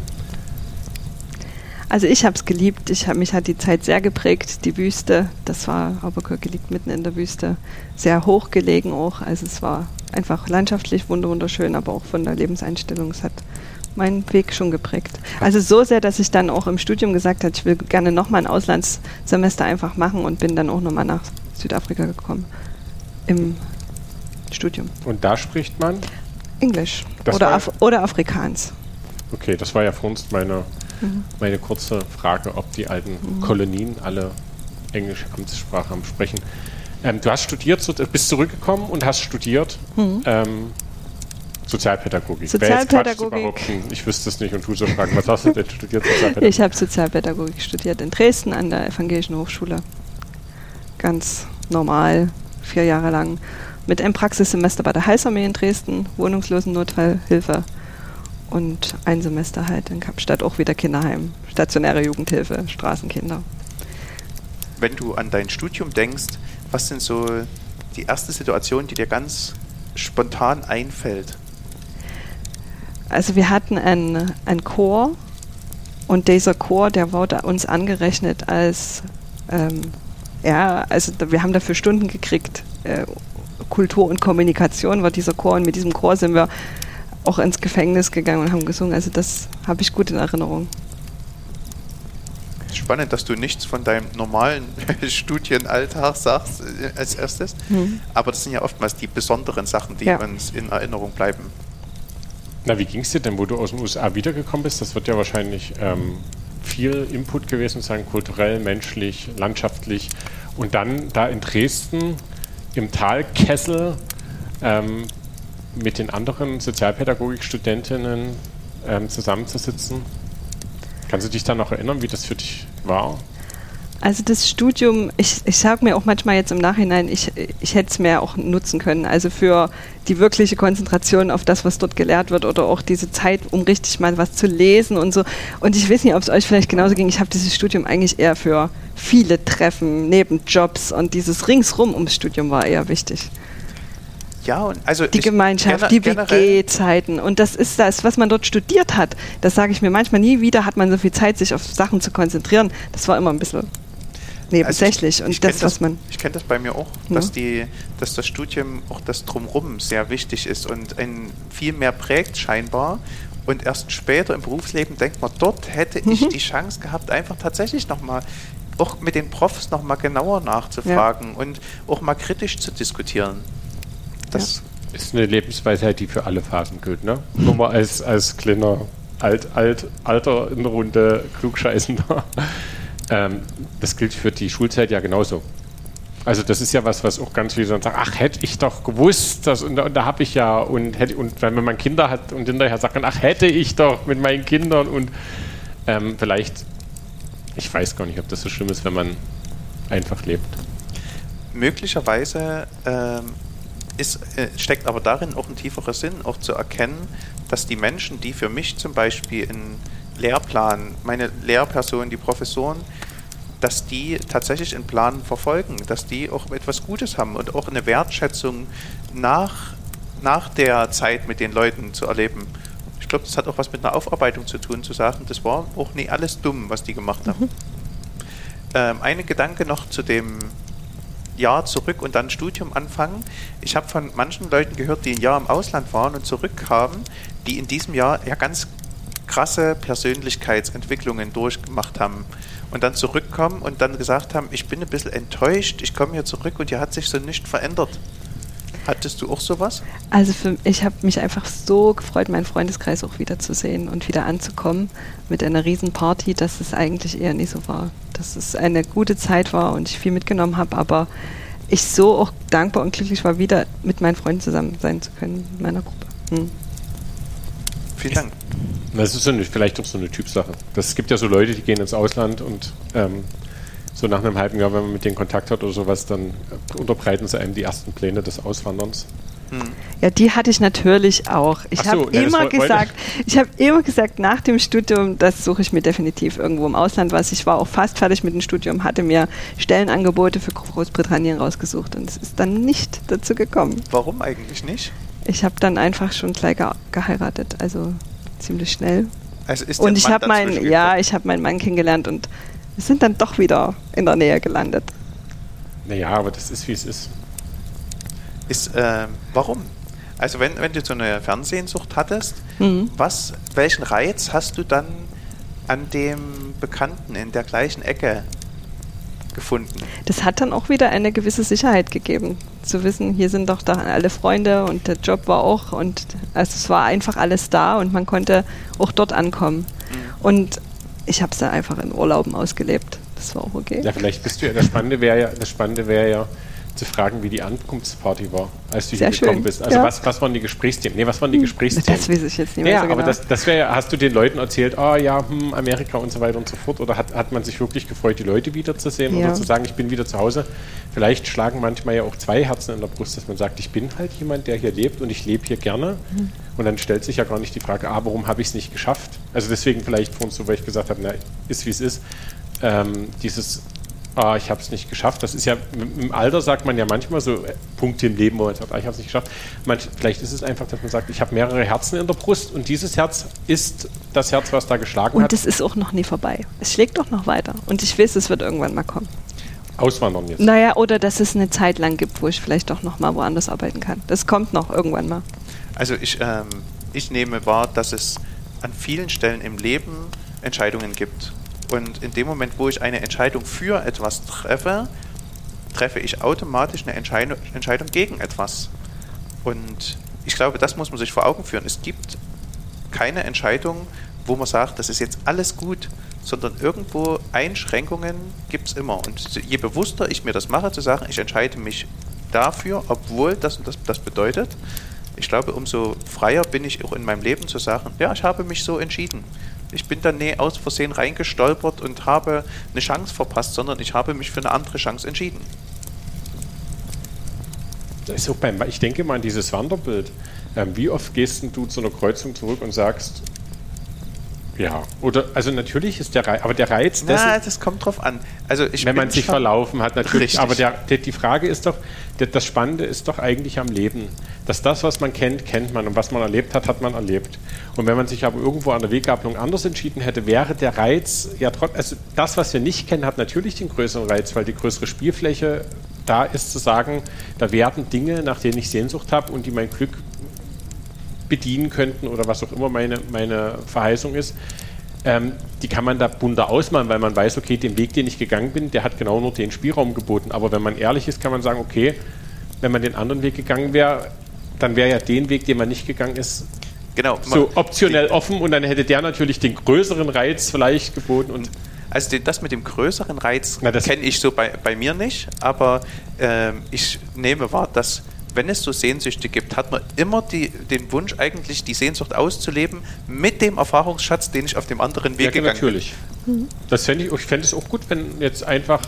also ich habe es geliebt. Ich hab, mich hat die Zeit sehr geprägt. Die Wüste, das war, Albuquerque liegt mitten in der Wüste, sehr hoch gelegen auch. Also es war einfach landschaftlich wunderschön, aber auch von der Lebenseinstellung. Es hat meinen Weg schon geprägt. Also so sehr, dass ich dann auch im Studium gesagt habe, ich will gerne nochmal ein Auslandssemester einfach machen und bin dann auch nochmal nach Südafrika gekommen im Studium. Und da spricht man? Englisch oder, Af oder Afrikaans. Okay, das war ja für uns meine Mhm. Meine kurze Frage, ob die alten mhm. Kolonien alle englische Amtssprache haben sprechen. Ähm, du hast studiert, bist zurückgekommen und hast studiert mhm. ähm, Sozialpädagogik. Sozialpädagogik. Ich wüsste es nicht und tu so fragen, was hast du denn studiert? Ich habe Sozialpädagogik studiert in Dresden an der Evangelischen Hochschule. Ganz normal, vier Jahre lang. mit einem Praxissemester bei der Heilsarmee in Dresden, Wohnungslosennotfallhilfe und ein Semester halt in Kapstadt auch wieder Kinderheim, stationäre Jugendhilfe, Straßenkinder. Wenn du an dein Studium denkst, was sind so die erste Situation, die dir ganz spontan einfällt? Also wir hatten einen, einen Chor und dieser Chor, der wurde uns angerechnet als, ähm, ja, also wir haben dafür Stunden gekriegt. Äh, Kultur und Kommunikation war dieser Chor und mit diesem Chor sind wir auch ins Gefängnis gegangen und haben gesungen. Also das habe ich gut in Erinnerung. Spannend, dass du nichts von deinem normalen Studienalltag sagst äh, als erstes. Mhm. Aber das sind ja oftmals die besonderen Sachen, die ja. uns in Erinnerung bleiben. Na, wie ging es dir denn, wo du aus den USA wiedergekommen bist? Das wird ja wahrscheinlich ähm, viel Input gewesen sein, kulturell, menschlich, landschaftlich. Und dann da in Dresden im Talkessel ähm, mit den anderen Sozialpädagogikstudentinnen ähm, zusammenzusitzen. Kannst du dich da noch erinnern, wie das für dich war? Also das Studium, ich, ich sage mir auch manchmal jetzt im Nachhinein, ich, ich hätte es mehr auch nutzen können. Also für die wirkliche Konzentration auf das, was dort gelehrt wird oder auch diese Zeit, um richtig mal was zu lesen und so. Und ich weiß nicht, ob es euch vielleicht genauso ging. Ich habe dieses Studium eigentlich eher für viele Treffen, Nebenjobs und dieses Ringsrum ums Studium war eher wichtig. Ja, und also die Gemeinschaft, die WG-Zeiten und das ist das, was man dort studiert hat. Das sage ich mir manchmal nie wieder, hat man so viel Zeit, sich auf Sachen zu konzentrieren. Das war immer ein bisschen nebensächlich. Also und das, was man. Ich kenne das bei mir auch, ja. dass, die, dass das Studium auch das Drumrum sehr wichtig ist und ein viel mehr prägt scheinbar. Und erst später im Berufsleben denkt man, dort hätte ich mhm. die Chance gehabt, einfach tatsächlich nochmal auch mit den Profs nochmal genauer nachzufragen ja. und auch mal kritisch zu diskutieren. Das ja. ist eine Lebensweisheit, die für alle Phasen gilt, ne? Nur mal als, als kleiner alt, alt, Alter in der Runde Klugscheißender. Ähm, das gilt für die Schulzeit ja genauso. Also das ist ja was, was auch ganz viele sagen, ach, hätte ich doch gewusst, das, und, und da habe ich ja, und, hätte, und wenn man Kinder hat und hinterher sagt man, ach, hätte ich doch mit meinen Kindern und ähm, vielleicht, ich weiß gar nicht, ob das so schlimm ist, wenn man einfach lebt. Möglicherweise ähm, ist, äh, steckt aber darin auch ein tieferer Sinn, auch zu erkennen, dass die Menschen, die für mich zum Beispiel in Lehrplan, meine Lehrpersonen, die Professoren, dass die tatsächlich einen Plan verfolgen, dass die auch etwas Gutes haben und auch eine Wertschätzung nach, nach der Zeit mit den Leuten zu erleben. Ich glaube, das hat auch was mit einer Aufarbeitung zu tun, zu sagen, das war auch nie alles dumm, was die gemacht haben. Mhm. Ähm, eine Gedanke noch zu dem Jahr zurück und dann Studium anfangen. Ich habe von manchen Leuten gehört, die ein Jahr im Ausland waren und zurückkamen, die in diesem Jahr ja ganz krasse Persönlichkeitsentwicklungen durchgemacht haben und dann zurückkommen und dann gesagt haben, ich bin ein bisschen enttäuscht, ich komme hier zurück und hier hat sich so nicht verändert. Hattest du auch sowas? Also für, ich habe mich einfach so gefreut, meinen Freundeskreis auch wiederzusehen und wieder anzukommen mit einer Riesenparty, dass es eigentlich eher nicht so war. Dass es eine gute Zeit war und ich viel mitgenommen habe, aber ich so auch dankbar und glücklich war, wieder mit meinen Freunden zusammen sein zu können, in meiner Gruppe. Hm. Vielen Dank. Das ist so eine, vielleicht auch so eine Typsache. Es gibt ja so Leute, die gehen ins Ausland und ähm, so nach einem halben Jahr, wenn man mit denen Kontakt hat oder sowas, dann unterbreiten sie einem die ersten Pläne des Auswanderns. Hm. Ja, die hatte ich natürlich auch. Ich so, habe ja, immer gesagt, ich habe immer gesagt, nach dem Studium, das suche ich mir definitiv irgendwo im Ausland was. Ich war auch fast fertig mit dem Studium, hatte mir Stellenangebote für Großbritannien rausgesucht und es ist dann nicht dazu gekommen. Warum eigentlich nicht? Ich habe dann einfach schon gleich geheiratet. Also ziemlich schnell. Also ist und ich habe meinen, ja, ich habe meinen Mann kennengelernt und wir sind dann doch wieder in der Nähe gelandet. Naja, aber das ist wie es ist. Ist, äh, warum? Also wenn, wenn du so eine Fernsehsucht hattest, mhm. was, welchen Reiz hast du dann an dem Bekannten in der gleichen Ecke gefunden. Das hat dann auch wieder eine gewisse Sicherheit gegeben, zu wissen, hier sind doch da alle Freunde und der Job war auch und also es war einfach alles da und man konnte auch dort ankommen. Mhm. Und ich habe es dann einfach in Urlauben ausgelebt. Das war auch okay. Ja, vielleicht bist du ja, das Spannende wäre ja, das Spannende wäre ja, zu fragen, wie die Ankunftsparty war, als du Sehr hier gekommen schön. bist. Also Ja. was, was waren die Gesprächsthemen? Nee, was waren die Gesprächsthemen? Das weiß ich jetzt nicht mehr Ja, so genau. aber das, das wäre, hast du den Leuten erzählt, ah ja, hm, Amerika und so weiter und so fort, oder hat, hat man sich wirklich gefreut, die Leute wiederzusehen Ja. oder zu sagen, ich bin wieder zu Hause? Vielleicht schlagen manchmal ja auch zwei Herzen in der Brust, dass man sagt, ich bin halt jemand, der hier lebt und ich lebe hier gerne. Mhm. Und dann stellt sich ja gar nicht die Frage, ah, warum habe ich es nicht geschafft? Also deswegen vielleicht vorhin so, weil ich gesagt habe, na, ist wie es ist. Ähm, dieses, ah, ich habe es nicht geschafft, das ist ja, im Alter sagt man ja manchmal so äh, Punkte im Leben, wo man sagt, ah, ich habe es nicht geschafft. Manch, vielleicht ist es einfach, dass man sagt, ich habe mehrere Herzen in der Brust und dieses Herz ist das Herz, was da geschlagen Und hat. es ist auch noch nie vorbei. Es schlägt doch noch weiter. Und ich weiß, es wird irgendwann mal kommen. Auswandern jetzt. Naja, oder dass es eine Zeit lang gibt, wo ich vielleicht doch noch mal woanders arbeiten kann. Das kommt noch irgendwann mal. Also ich, ähm, ich nehme wahr, dass es an vielen Stellen im Leben Entscheidungen gibt. Und in dem Moment, wo ich eine Entscheidung für etwas treffe, treffe ich automatisch eine Entscheidung, gegen etwas. Und ich glaube, das muss man sich vor Augen führen. Es gibt keine Entscheidung, wo man sagt, das ist jetzt alles gut, sondern irgendwo Einschränkungen gibt es immer. Und je bewusster ich mir das mache, zu sagen, ich entscheide mich dafür, obwohl das und das, das bedeutet, ich glaube, umso freier bin ich auch in meinem Leben zu sagen, ja, ich habe mich so entschieden. Ich bin da nie aus Versehen reingestolpert und habe eine Chance verpasst, sondern ich habe mich für eine andere Chance entschieden. Ich denke mal an dieses Wanderbild. Ähm, wie oft gehst du zu einer Kreuzung zurück und sagst, ja, oder, also natürlich ist der Reiz, aber der Reiz dessen, Na, das kommt drauf an. Also wenn man sich verlaufen hat, natürlich. Richtig. Aber der, der, die Frage ist doch, der, das Spannende ist doch eigentlich am Leben, dass das, was man kennt, kennt man und was man erlebt hat, hat man erlebt. Und wenn man sich aber irgendwo an der Weggabelung anders entschieden hätte, wäre der Reiz ja trotzdem, also das, was wir nicht kennen, hat natürlich den größeren Reiz, weil die größere Spielfläche da ist, zu sagen, da werden Dinge, nach denen ich Sehnsucht habe und die mein Glück bedienen könnten oder was auch immer meine, meine Verheißung ist, ähm, die kann man da bunter ausmalen, weil man weiß, okay, den Weg, den ich gegangen bin, der hat genau nur den Spielraum geboten. Aber wenn man ehrlich ist, kann man sagen, okay, wenn man den anderen Weg gegangen wäre, dann wäre ja den Weg, den man nicht gegangen ist, Genau. so optionell offen und dann hätte der natürlich den größeren Reiz vielleicht geboten und Also den, das mit dem größeren Reiz kenne ich so bei, bei mir nicht, aber ähm, ich nehme wahr, dass wenn es so Sehnsüchte gibt, hat man immer die, den Wunsch eigentlich, die Sehnsucht auszuleben mit dem Erfahrungsschatz, den ich auf dem anderen Weg ja, gegangen natürlich. Das fände ich, ich fände es auch gut, wenn jetzt einfach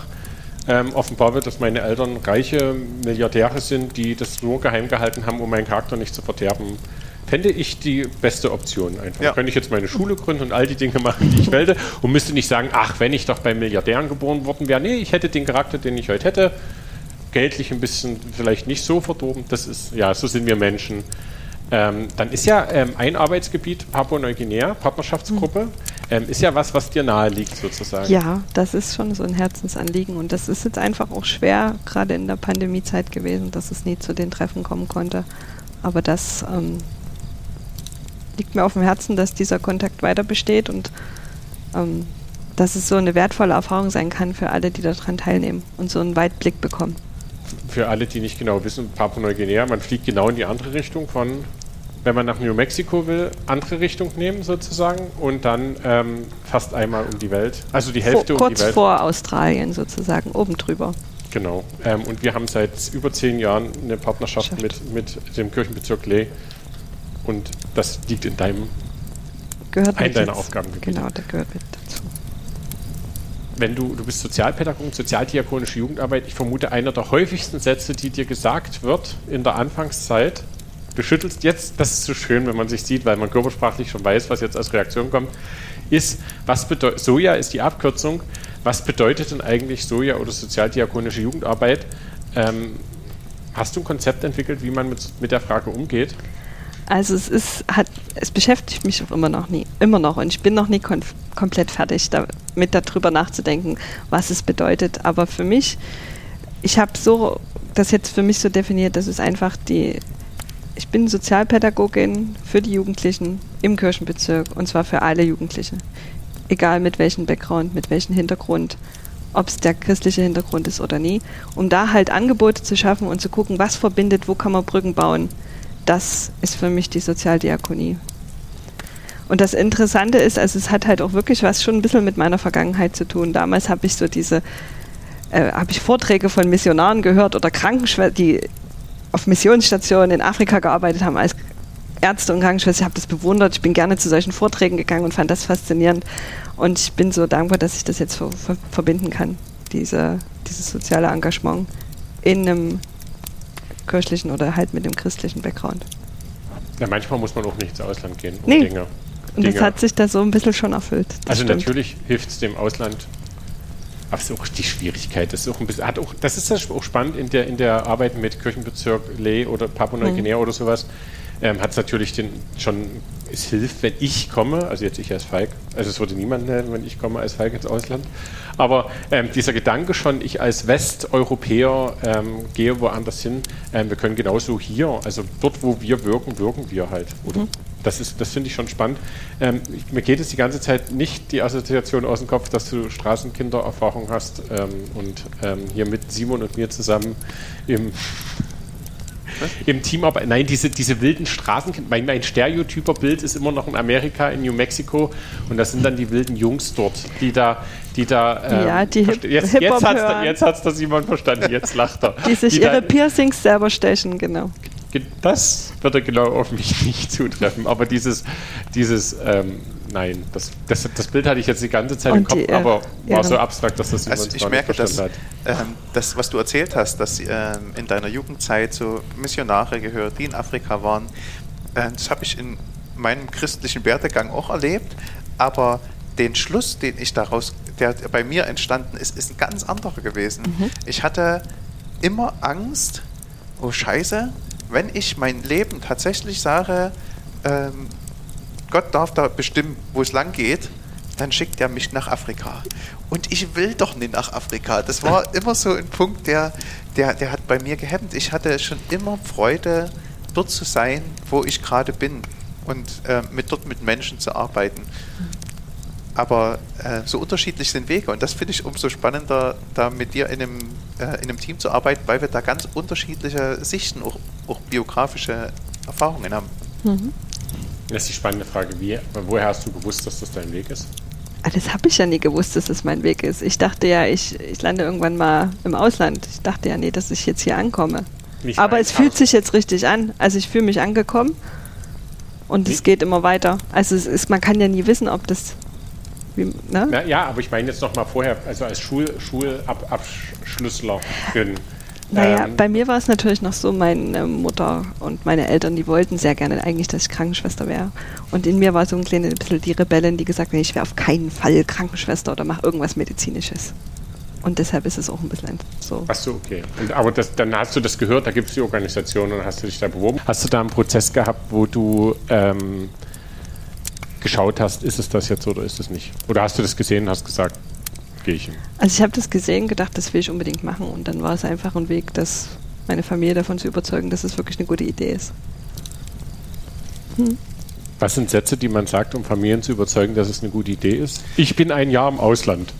ähm, offenbar wird, dass meine Eltern reiche Milliardäre sind, die das nur geheim gehalten haben, um meinen Charakter nicht zu verderben. Fände ich die beste Option einfach. Ja. Könnte ich jetzt meine Schule gründen und all die Dinge machen, die ich wollte und müsste nicht sagen, ach, wenn ich doch bei Milliardären geboren worden wäre, nee, ich hätte den Charakter, den ich heute hätte, geldlich ein bisschen vielleicht nicht so verdorben. Das ist, ja, so sind wir Menschen. Ähm, dann ist ja ähm, ein Arbeitsgebiet Papua-Neuguinea, Partnerschaftsgruppe, ähm, ist ja was, was dir nahe liegt sozusagen. Ja, das ist schon so ein Herzensanliegen und das ist jetzt einfach auch schwer, gerade in der Pandemiezeit gewesen, dass es nie zu den Treffen kommen konnte. Aber das ähm, liegt mir auf dem Herzen, dass dieser Kontakt weiter besteht und ähm, dass es so eine wertvolle Erfahrung sein kann für alle, die daran teilnehmen und so einen Weitblick bekommen. Für alle, die nicht genau wissen, Papua-Neuguinea, man fliegt genau in die andere Richtung von, wenn man nach New Mexico will, andere Richtung nehmen sozusagen und dann ähm, fast einmal um die Welt, also die Hälfte vor, um die kurz Welt. vor Australien sozusagen, oben drüber. Genau. Ähm, und wir haben seit über zehn Jahren eine Partnerschaft Schafft. mit, mit dem Kirchenbezirk Leh und das liegt in deinem Gehört Ein mit deiner Aufgabengebiete. Genau, der gehört mit. Wenn du, du bist Sozialpädagogin, sozialdiakonische Jugendarbeit, ich vermute, einer der häufigsten Sätze, die dir gesagt wird in der Anfangszeit, du schüttelst jetzt, das ist so schön, wenn man sich sieht, weil man körpersprachlich schon weiß, was jetzt als Reaktion kommt, ist, was bedeutet, Soja ist die Abkürzung, was bedeutet denn eigentlich Soja oder sozialdiakonische Jugendarbeit? Ähm, hast du ein Konzept entwickelt, wie man mit, mit der Frage umgeht? Also es ist, hat, es beschäftigt mich auch immer noch nie, immer noch. Und ich bin noch nie komplett fertig damit darüber nachzudenken, was es bedeutet. Aber für mich, ich habe so das jetzt für mich so definiert, dass es einfach die, ich bin Sozialpädagogin für die Jugendlichen im Kirchenbezirk und zwar für alle Jugendlichen, egal mit welchem Background, mit welchem Hintergrund, ob es der christliche Hintergrund ist oder nie, um da halt Angebote zu schaffen und zu gucken, was verbindet, wo kann man Brücken bauen das ist für mich die Sozialdiakonie. Und das Interessante ist, also es hat halt auch wirklich was schon ein bisschen mit meiner Vergangenheit zu tun. Damals habe ich so diese äh, habe ich Vorträge von Missionaren gehört oder Krankenschwestern, die auf Missionsstationen in Afrika gearbeitet haben als Ärzte und Krankenschwestern. Ich habe das bewundert. Ich bin gerne zu solchen Vorträgen gegangen und fand das faszinierend. Und ich bin so dankbar, dass ich das jetzt ver ver verbinden kann, diese, dieses soziale Engagement in einem kirchlichen oder halt mit dem christlichen Background. Ja, manchmal muss man auch nicht ins Ausland gehen, um nee. Dinge. Und das hat sich da so ein bisschen schon erfüllt. Also stimmt. natürlich hilft es dem Ausland, aber es ist auch die Schwierigkeit. Das ist auch ein bisschen, hat auch, das ist auch spannend in der, in der Arbeit mit Kirchenbezirk Leh oder Papua-Neuguinea mhm. oder sowas ähm, hat es natürlich den, schon, es hilft, wenn ich komme, also jetzt ich als Falk, also es würde niemand nennen, wenn ich komme als Falk ins Ausland, aber ähm, dieser Gedanke schon, ich als Westeuropäer ähm, gehe woanders hin, ähm, wir können genauso hier, also dort, wo wir wirken, wirken wir halt. Oder? Mhm. Das, das finde ich schon spannend. Ähm, ich, mir geht es die ganze Zeit nicht die Assoziation aus dem Kopf, dass du Straßenkindererfahrung hast ähm, und hier mit Simon und mir zusammen im im Team, aber nein, diese, diese wilden Straßen, mein, mein Stereotyper-Bild ist immer noch in Amerika, in New Mexico und das sind dann die wilden Jungs dort, die da, die da, ähm, ja, die Hip jetzt, jetzt hat es jetzt hat's das jemand verstanden, jetzt lacht er. Die sich die ihre da, Piercings selber stechen, genau. Das würde genau auf mich nicht zutreffen, aber dieses, dieses ähm, nein, das, das, das Bild hatte ich jetzt die ganze Zeit und im Kopf, die, äh, aber war ja. so abstrakt, dass das also ich merke, dass, ähm, das, was du erzählt hast, dass ähm, in deiner Jugendzeit so Missionare gehört, die in Afrika waren, äh, das habe ich in meinem christlichen Werdegang auch erlebt, aber den Schluss, den ich daraus, der bei mir entstanden ist, ist ein ganz anderer gewesen. Mhm. Ich hatte immer Angst, oh Scheiße, wenn ich mein Leben tatsächlich sage, ähm, Gott darf da bestimmen, wo es lang geht, dann schickt er mich nach Afrika. Und ich will doch nicht nach Afrika. Das war immer so ein Punkt, der, der, der hat bei mir gehemmt. Ich hatte schon immer Freude, dort zu sein, wo ich gerade bin und äh, mit dort mit Menschen zu arbeiten. Aber äh, so unterschiedlich sind Wege und das finde ich umso spannender, da mit dir in einem, äh, in einem Team zu arbeiten, weil wir da ganz unterschiedliche Sichten, auch, auch biografische Erfahrungen haben. Mhm. Das ist die spannende Frage. Wie, woher hast du gewusst, dass das dein Weg ist? Ah, das habe ich ja nie gewusst, dass das mein Weg ist. Ich dachte ja, ich, ich lande irgendwann mal im Ausland. Ich dachte ja nie, dass ich jetzt hier ankomme. Nicht Aber es fühlt sich jetzt richtig an. Also ich fühle mich angekommen und es geht immer weiter. Also es ist, man kann ja nie wissen, ob das. Wie, ne? Na, ja, aber ich meine jetzt noch mal vorher, also als Schul, Schulabschlüsslerin. Naja, ähm, bei mir war es natürlich noch so, meine Mutter und meine Eltern, die wollten sehr gerne eigentlich, dass ich Krankenschwester wäre. Und in mir war so ein kleines bisschen die Rebellin, die gesagt hat, ich wäre auf keinen Fall Krankenschwester oder mache irgendwas Medizinisches. Und deshalb ist es auch ein bisschen so. Ach so, okay. Und, aber das, dann hast du das gehört, da gibt es die Organisation und hast du dich da beworben. Hast du da einen Prozess gehabt, wo du ähm, geschaut hast, ist es das jetzt oder ist es nicht? Oder hast du das gesehen und hast gesagt, hin. Also ich habe das gesehen, gedacht, das will ich unbedingt machen und dann war es einfach ein Weg, dass meine Familie davon zu überzeugen, dass es wirklich eine gute Idee ist. Hm. Was sind Sätze, die man sagt, um Familien zu überzeugen, dass es eine gute Idee ist? Ich bin ein Jahr im Ausland.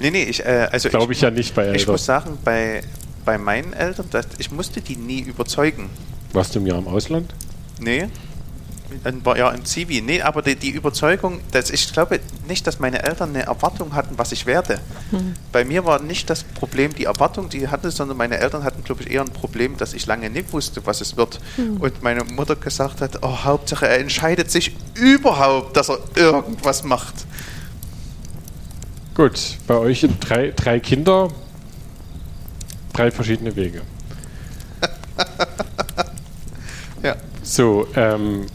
Nee, nee, ich, äh, also glaube ich, ich, ja nicht bei Eltern. Ich muss sagen, bei, bei meinen Eltern, dass, ich musste die nie überzeugen. Warst du im Jahr im Ausland? Nee, ein Jahr im Zivi. Nee, aber die, die Überzeugung, dass ich glaube nicht, dass meine Eltern eine Erwartung hatten, was ich werde. Hm. Bei mir war nicht das Problem die Erwartung, die hatte, sondern meine Eltern hatten, glaube ich, eher ein Problem, dass ich lange nicht wusste, was es wird. Hm. Und meine Mutter gesagt hat, oh, Hauptsache er entscheidet sich überhaupt, dass er irgendwas macht. Gut, bei euch sind drei, drei Kinder, drei verschiedene Wege. ja. So, ähm,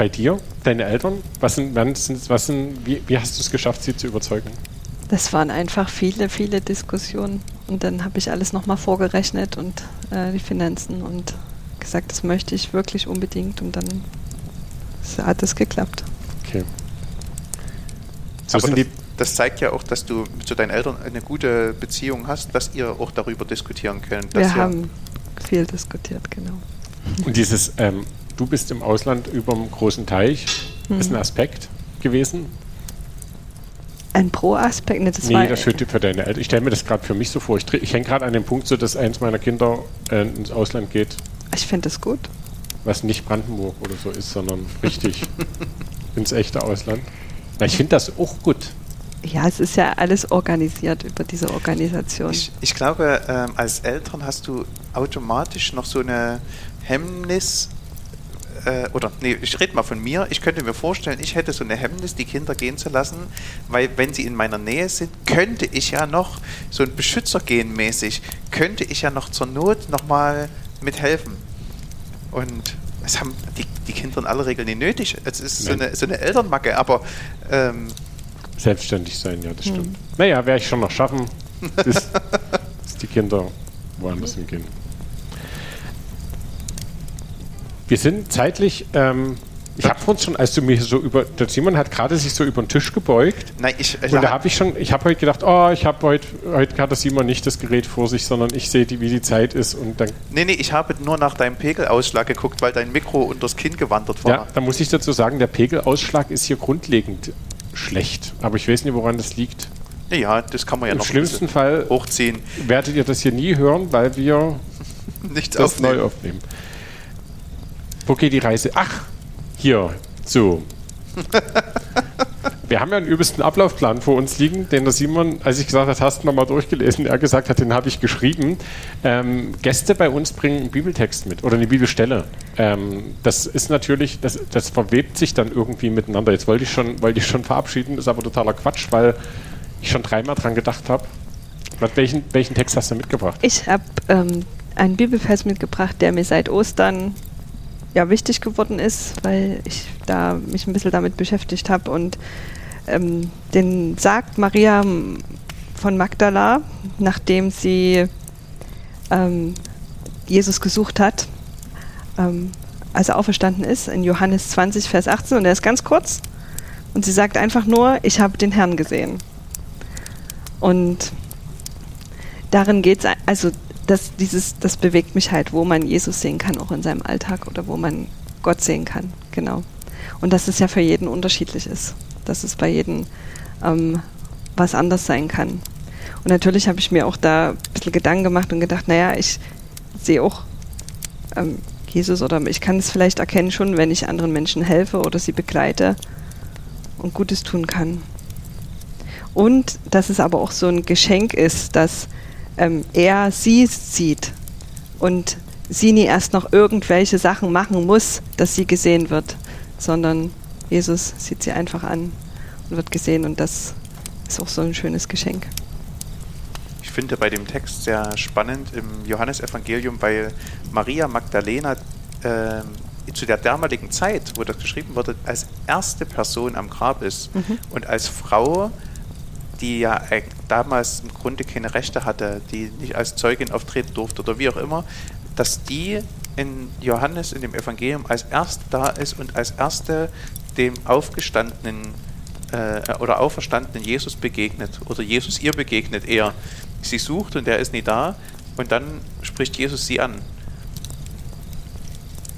bei dir, deine Eltern? Was sind, was sind, wie, wie hast du es geschafft, sie zu überzeugen? Das waren einfach viele, viele Diskussionen. Und dann habe ich alles nochmal vorgerechnet und äh, die Finanzen und gesagt, das möchte ich wirklich unbedingt. Und dann hat es geklappt. Okay. So Aber das, das, zeigt ja auch, dass du zu deinen Eltern eine gute Beziehung hast, dass ihr auch darüber diskutieren könnt. Wir haben viel diskutiert, genau. Und dieses ähm, du bist im Ausland über dem großen Teich, hm. ist ein Aspekt gewesen. Ein Pro-Aspekt? Nee, das, nee, das für, für deine Eltern. Ich stelle mir das gerade für mich so vor. Ich, ich hänge gerade an dem Punkt, so dass eins meiner Kinder äh, ins Ausland geht. Ich finde das gut. Was nicht Brandenburg oder so ist, sondern richtig ins echte Ausland. Na, ich finde das auch gut. Ja, es ist ja alles organisiert über diese Organisation. Ich, ich glaube, ähm, als Eltern hast du automatisch noch so eine Hemmnis, äh, oder nee, ich rede mal von mir, ich könnte mir vorstellen, ich hätte so eine Hemmnis, die Kinder gehen zu lassen, weil wenn sie in meiner Nähe sind, könnte ich ja noch, so ein Beschützergehen mäßig, könnte ich ja noch zur Not nochmal mithelfen. Und es haben die, die Kinder in aller Regel nicht nötig. Es ist so eine, so eine Elternmacke, aber ähm, Selbstständig sein, ja, das stimmt. Naja, werde ich schon noch schaffen, bis, bis die Kinder woanders hingehen. Wir sind zeitlich, ähm, ich habe uns schon, als du mir so über, der Simon hat gerade sich so über den Tisch gebeugt. nein, ich, Und da habe ich schon, ich habe heute gedacht, oh, ich habe heute, heute hat der Simon nicht das Gerät vor sich, sondern ich sehe, wie die Zeit ist und dann, nee, nee, ich habe nur nach deinem Pegelausschlag geguckt, weil dein Mikro unters Kinn gewandert war. ja, da muss ich dazu sagen, der Pegelausschlag ist hier grundlegend schlecht. Aber ich weiß nicht, woran das liegt. Ja, das kann man ja Im noch ein schlimmsten Fall hochziehen. werdet ihr das hier nie hören, weil wir Nichts das aufnehmen. neu aufnehmen. Wo geht die Reise? Ach, hier, so. Wir haben ja einen übelsten Ablaufplan vor uns liegen, den der Simon, als ich gesagt habe, hast du nochmal durchgelesen, er gesagt hat, den habe ich geschrieben. Ähm, Gäste bei uns bringen einen Bibeltext mit oder eine Bibelstelle. Ähm, das ist natürlich, das, das verwebt sich dann irgendwie miteinander. Jetzt wollte ich schon, wollte ich schon verabschieden, ist aber totaler Quatsch, weil ich schon dreimal dran gedacht habe. Welchen, welchen Text hast du mitgebracht? Ich habe ähm, einen Bibelvers mitgebracht, der mir seit Ostern ja wichtig geworden ist, weil ich da mich ein bisschen damit beschäftigt habe und ähm, den sagt Maria m, von Magdala, nachdem sie ähm, Jesus gesucht hat, ähm, als er auferstanden ist, in Johannes 20, Vers 18, und er ist ganz kurz. Und sie sagt einfach nur, ich habe den Herrn gesehen. Und darin geht es, also das, dieses, das bewegt mich halt, wo man Jesus sehen kann, auch in seinem Alltag oder wo man Gott sehen kann, genau. Und dass es ja für jeden unterschiedlich ist, dass es bei jedem ähm, was anders sein kann. Und natürlich habe ich mir auch da ein bisschen Gedanken gemacht und gedacht, naja, ich sehe auch ähm, Jesus oder ich kann es vielleicht erkennen schon, wenn ich anderen Menschen helfe oder sie begleite und Gutes tun kann. Und dass es aber auch so ein Geschenk ist, dass ähm, er sie sieht und sie nie erst noch irgendwelche Sachen machen muss, dass sie gesehen wird, sondern Jesus sieht sie einfach an und wird gesehen und das ist auch so ein schönes Geschenk. Ich finde bei dem Text sehr spannend im Johannesevangelium, weil Maria Magdalena ähm, zu der damaligen Zeit, wo das geschrieben wurde, als erste Person am Grab ist und als Frau, die ja eig- damals im Grunde keine Rechte hatte, die nicht als Zeugin auftreten durfte oder wie auch immer, dass die in Johannes in dem Evangelium als erste da ist und als erste dem aufgestandenen äh, oder auferstandenen Jesus begegnet oder Jesus ihr begegnet eher. Sie sucht und er ist nie da und dann spricht Jesus sie an.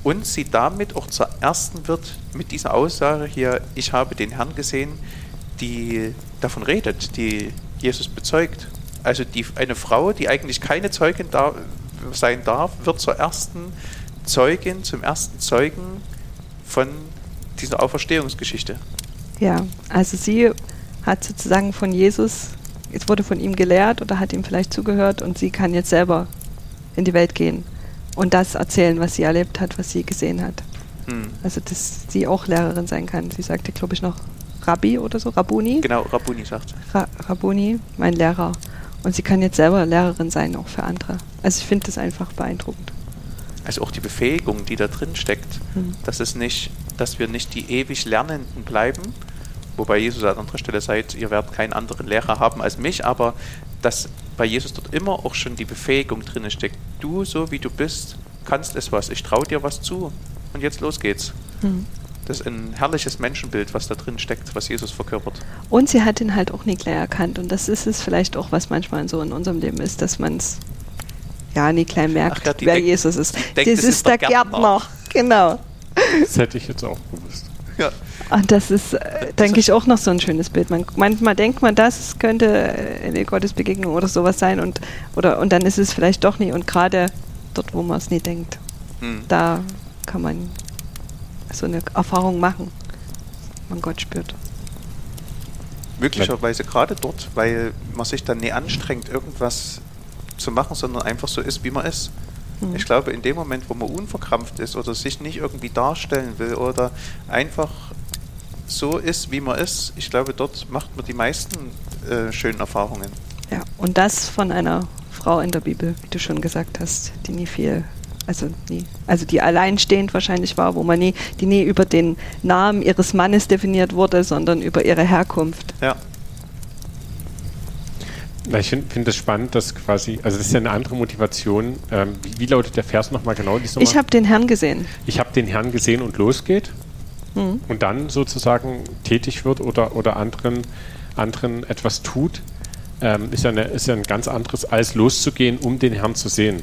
Und sie damit auch zur ersten wird mit dieser Aussage hier, ich habe den Herrn gesehen, die davon redet, die Jesus bezeugt. Also die, eine Frau, die eigentlich keine Zeugin da, sein darf, wird zur ersten Zeugin, zum ersten Zeugen von dieser Auferstehungsgeschichte. Ja, also sie hat sozusagen von Jesus, es wurde von ihm gelehrt oder hat ihm vielleicht zugehört und sie kann jetzt selber in die Welt gehen und das erzählen, was sie erlebt hat, was sie gesehen hat. Hm. Also dass sie auch Lehrerin sein kann. Sie sagte, glaube ich, noch Rabbi oder so, Rabuni. Genau, Rabuni sagt. Ra Rabuni, mein Lehrer. Und sie kann jetzt selber Lehrerin sein, auch für andere. Also ich finde das einfach beeindruckend. Also auch die Befähigung, die da drin steckt, Mhm. dass es nicht, dass wir nicht die ewig Lernenden bleiben, wobei Jesus an anderer Stelle sagt, ihr werdet keinen anderen Lehrer haben als mich, aber dass bei Jesus dort immer auch schon die Befähigung drin steckt. Du, so wie du bist, kannst es was. Ich traue dir was zu. Und jetzt los geht's. Mhm. Das ist ein herrliches Menschenbild, was da drin steckt, was Jesus verkörpert. Und sie hat ihn halt auch nie gleich erkannt. Und das ist es vielleicht auch, was manchmal so in unserem Leben ist, dass man es ja nie gleich merkt, Ach die wer denkt- Jesus ist. denkt, das es ist, der Gärtner. Gärtner. Genau. Das hätte ich jetzt auch gewusst. Ja. Und das ist, äh, denke ich, auch noch so ein schönes Bild. Man, manchmal denkt man, das könnte äh, eine Gottesbegegnung oder sowas sein und, oder, und dann ist es vielleicht doch nie. Und gerade dort, wo man es nie denkt, Hm. da kann man so eine Erfahrung machen, wenn man Gott spürt. Möglicherweise gerade dort, weil man sich dann nie anstrengt, irgendwas zu machen, sondern einfach so ist, wie man ist. Mhm. Ich glaube, in dem Moment, wo man unverkrampft ist oder sich nicht irgendwie darstellen will oder einfach so ist, wie man ist, ich glaube, dort macht man die meisten äh, schönen Erfahrungen. Ja, und das von einer Frau in der Bibel, wie du schon gesagt hast, die nie viel, also nie, also die alleinstehend wahrscheinlich war, wo man nie, die nie über den Namen ihres Mannes definiert wurde, sondern über ihre Herkunft. Ja. Na, ich finde find das spannend, dass quasi, also das ist ja eine andere Motivation. Ähm, wie, wie lautet der Vers nochmal genau? Noch Ich mal. habe den Herrn gesehen. ich habe den Herrn gesehen und losgeht Mhm. und dann sozusagen tätig wird oder, oder anderen, anderen etwas tut, ähm, ist, ja eine, ist ja ein ganz anderes, als loszugehen, um den Herrn zu sehen.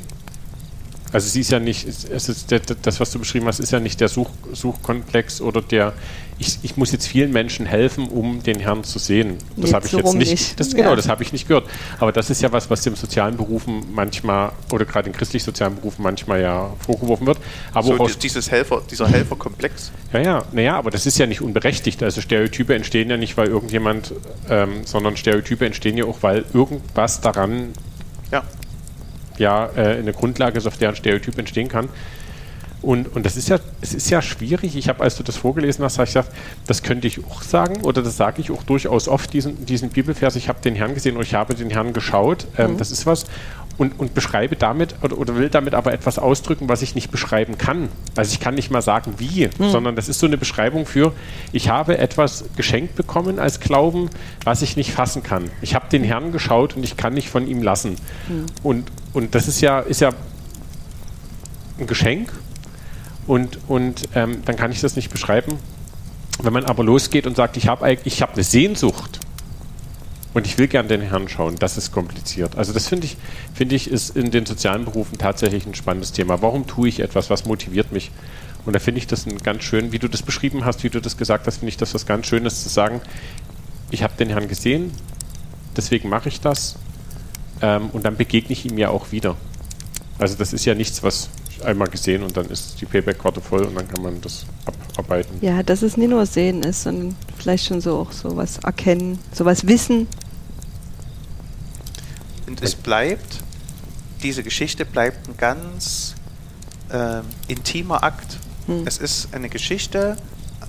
Also sie ist ja nicht, es ist der, das, was du beschrieben hast, ist ja nicht der Such, Suchkomplex oder der, ich, ich muss jetzt vielen Menschen helfen, um den Herrn zu sehen. Das habe ich jetzt nicht, nicht. Das, genau, Ja. das habe ich nicht gehört. Aber das ist ja was, was dem sozialen Berufen manchmal, oder gerade in christlich-sozialen Berufen manchmal ja vorgeworfen wird. Aber So aus dieses Helfer, dieser Helferkomplex. ja, ja, naja, aber das ist ja nicht unberechtigt. Also Stereotype entstehen ja nicht, weil irgendjemand, ähm, sondern Stereotype entstehen ja auch, weil irgendwas daran Ja. Ja äh, eine Grundlage ist, auf der ein Stereotyp entstehen kann. Und, und das ist ja, es ist ja schwierig. Ich habe, als du das vorgelesen hast, habe ich gesagt, das könnte ich auch sagen, oder das sage ich auch durchaus oft, diesen, diesen Bibelvers, ich habe den Herrn gesehen oder ich habe den Herrn geschaut. Ähm, Das ist was. Und, und beschreibe damit oder, oder will damit aber etwas ausdrücken, was ich nicht beschreiben kann. Also ich kann nicht mal sagen, wie, sondern das ist so eine Beschreibung für, ich habe etwas geschenkt bekommen als Glauben, was ich nicht fassen kann. Ich habe den Herrn geschaut und ich kann nicht von ihm lassen. Und, und das ist ja, ist ja ein Geschenk und, und ähm, dann kann ich das nicht beschreiben. Wenn man aber losgeht und sagt, ich habe ich hab eine Sehnsucht und ich will gern den Herrn schauen, das ist kompliziert. Also das finde ich, finde ich, ist in den sozialen Berufen tatsächlich ein spannendes Thema. Warum tue ich etwas? Was motiviert mich? Und da finde ich das ein ganz schön, wie du das beschrieben hast, wie du das gesagt hast, finde ich das was ganz Schönes zu sagen, ich habe den Herrn gesehen, deswegen mache ich das ähm, und dann begegne ich ihm ja auch wieder. Also das ist ja nichts, was einmal gesehen und dann ist die Payback-Karte voll und dann kann man das abarbeiten. Ja, dass es nicht nur sehen ist, sondern vielleicht schon so auch sowas erkennen, sowas wissen. Und es bleibt, diese Geschichte bleibt ein ganz ähm, intimer Akt. Hm. Es ist eine Geschichte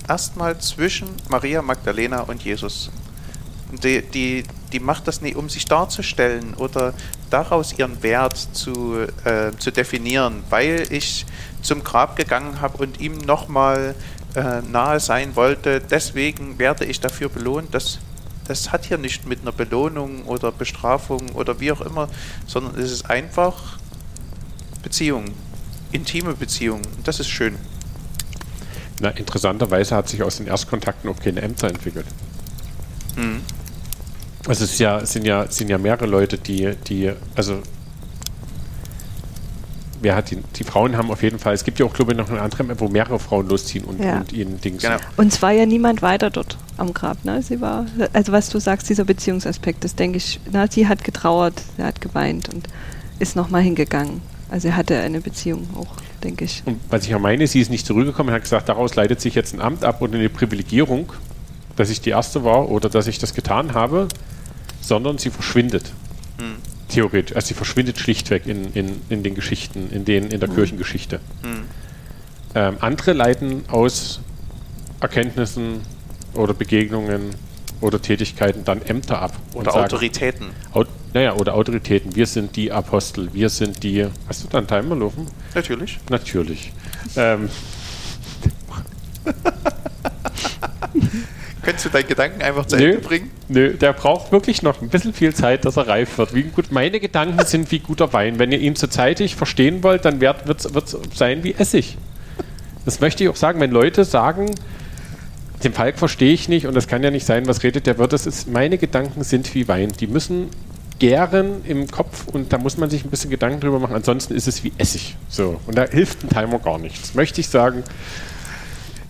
erstmal zwischen Maria Magdalena und Jesus. Die, die, die macht das nicht, um sich darzustellen oder daraus ihren Wert zu, äh, zu definieren, weil ich zum Grab gegangen habe und ihm nochmal äh, nahe sein wollte. Deswegen werde ich dafür belohnt. Das, das hat hier nicht mit einer Belohnung oder Bestrafung oder wie auch immer, sondern es ist einfach Beziehung, intime Beziehung. Und das ist schön. Na, interessanterweise hat sich aus den Erstkontakten auch keine Ämter entwickelt. Mhm. Also es ist ja, es sind ja, es sind ja mehrere Leute, die, die, also wer hat die, die Frauen haben auf jeden Fall, es gibt ja auch, glaube ich, noch eine andere, App, wo mehrere Frauen losziehen und, Ja. und ihnen Dings. Genau. Und es war ja niemand weiter dort am Grab. Ne? Sie war, also was du sagst, dieser Beziehungsaspekt, das denke ich, na, sie hat getrauert, sie hat geweint und ist nochmal hingegangen. Also er hatte eine Beziehung auch, denke ich. Und was ich ja meine, sie ist nicht zurückgekommen, hat gesagt, daraus leitet sich jetzt ein Amt ab und eine Privilegierung, dass ich die Erste war oder dass ich das getan habe, sondern sie verschwindet. Mhm. Theoretisch. Also sie verschwindet schlichtweg in, in, in den Geschichten, in, den, in der Kirchengeschichte. Mhm. Ähm, andere leiten aus Erkenntnissen oder Begegnungen oder Tätigkeiten dann Ämter ab. Oder sagen- Autoritäten. Au naja, oder Autoritäten. Wir sind die Apostel, wir sind die. Hast du da einen Timer laufen? Natürlich. Natürlich. Ähm, Könntest du deinen Gedanken einfach zu Nö. Ende bringen? nö, der braucht wirklich noch ein bisschen viel Zeit, dass er reif wird. Wie gut, meine Gedanken sind wie guter Wein. Wenn ihr ihn zu zeitig verstehen wollt, dann wird es sein wie Essig. Das möchte ich auch sagen, wenn Leute sagen, den Falk verstehe ich nicht und das kann ja nicht sein, was redet der wird, das ist, meine Gedanken sind wie Wein. Die müssen gären im Kopf und da muss man sich ein bisschen Gedanken drüber machen, ansonsten ist es wie Essig. So, und da hilft ein Timer gar nichts. Das möchte ich sagen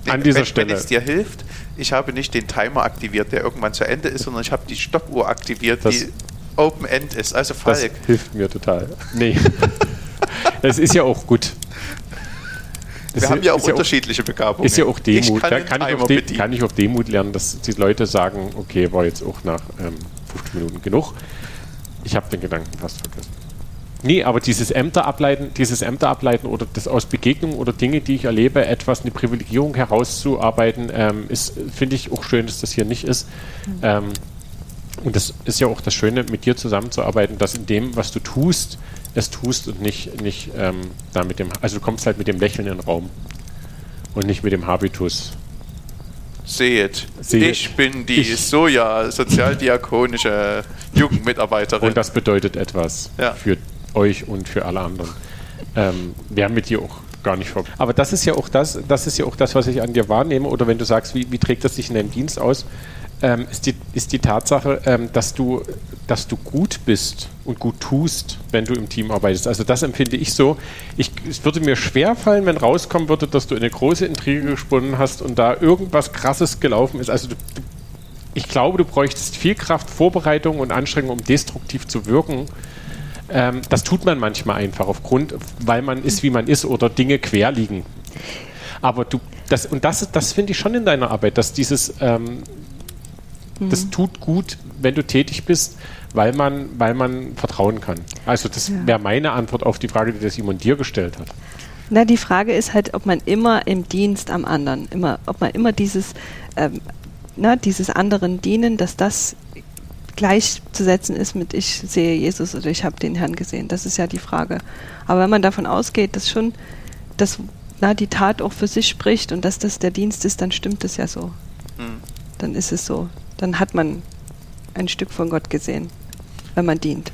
an dieser wenn, Stelle. Wenn es dir hilft, ich habe nicht den Timer aktiviert, der irgendwann zu Ende ist, sondern ich habe die Stoppuhr aktiviert, Das- die Open End ist. Also Das Falk, hilft mir total. Nee. Es ist ja auch gut. Wir haben ja auch unterschiedliche Begabungen. Ist ja auch Demut. Ich kann, da kann, ich auch De kann ich auch Demut lernen, dass die Leute sagen, okay, war jetzt auch nach ähm, 15 Minuten genug. Ich habe den Gedanken fast vergessen. Nee, aber dieses Ämter ableiten, dieses Ämter ableiten oder das aus Begegnungen oder Dinge, die ich erlebe, etwas eine Privilegierung herauszuarbeiten, ähm, ist, finde ich auch schön, dass das hier nicht ist. Mhm. Ähm, und das ist ja auch das Schöne, mit dir zusammenzuarbeiten, dass in dem, was du tust, es tust und nicht, nicht ähm, da mit dem, also du kommst halt mit dem Lächeln in den Raum und nicht mit dem Habitus. Seht, Seht. ich bin die ich. Soja sozialdiakonische Jugendmitarbeiterin. Und das bedeutet etwas ja. für euch und für alle anderen. Ähm, wir haben mit dir auch gar nicht vor. Aber das ist ja auch das, das ist ja auch das, was ich an dir wahrnehme. Oder wenn du sagst, wie, wie trägt das sich in deinem Dienst aus? ähm, ist, die, ist die Tatsache, ähm, dass, du, dass du gut bist und gut tust, wenn du im Team arbeitest. Also das empfinde ich so. Ich, es würde mir schwer fallen, wenn rauskommen würde, dass du eine große Intrige gesponnen hast und da irgendwas Krasses gelaufen ist. Also du, du, ich glaube, du bräuchtest viel Kraft, Vorbereitung und Anstrengung, um destruktiv zu wirken. Ähm, das tut man manchmal einfach aufgrund, weil man ist, wie man ist oder Dinge quer liegen. Aber du, das, und das, das finde ich schon in deiner Arbeit, dass dieses, ähm, das mhm. tut gut, wenn du tätig bist, weil man, weil man vertrauen kann. Also das ja. wäre meine Antwort auf die Frage, die der Simon dir gestellt hat. Na, die Frage ist halt, ob man immer im Dienst am anderen, immer, ob man immer dieses, ähm, na, dieses anderen Dienen, dass das gleichzusetzen ist mit ich sehe Jesus oder ich habe den Herrn gesehen. Das ist ja die Frage. Aber wenn man davon ausgeht, dass schon dass, na, die Tat auch für sich spricht und dass das der Dienst ist, dann stimmt es ja so. Mhm. Dann ist es so dann hat man ein Stück von Gott gesehen, wenn man dient.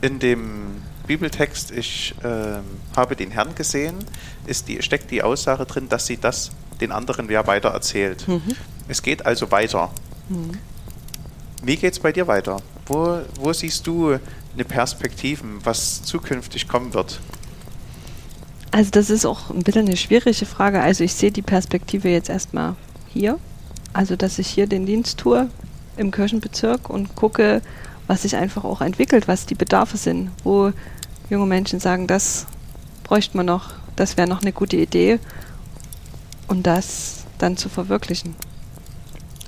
In dem Bibeltext, ich äh, habe den Herrn gesehen, ist die, steckt die Aussage drin, dass sie das den anderen wer weiter erzählt. Mhm. Es geht also weiter. Mhm. Wie geht es bei dir weiter? Wo, wo siehst du eine Perspektive, was zukünftig kommen wird? Also das ist auch ein bisschen eine schwierige Frage. Also ich sehe die Perspektive jetzt erstmal hier also, dass ich hier den Dienst tue im Kirchenbezirk und gucke, was sich einfach auch entwickelt, was die Bedarfe sind, wo junge Menschen sagen, das bräuchte man noch, das wäre noch eine gute Idee und das dann zu verwirklichen.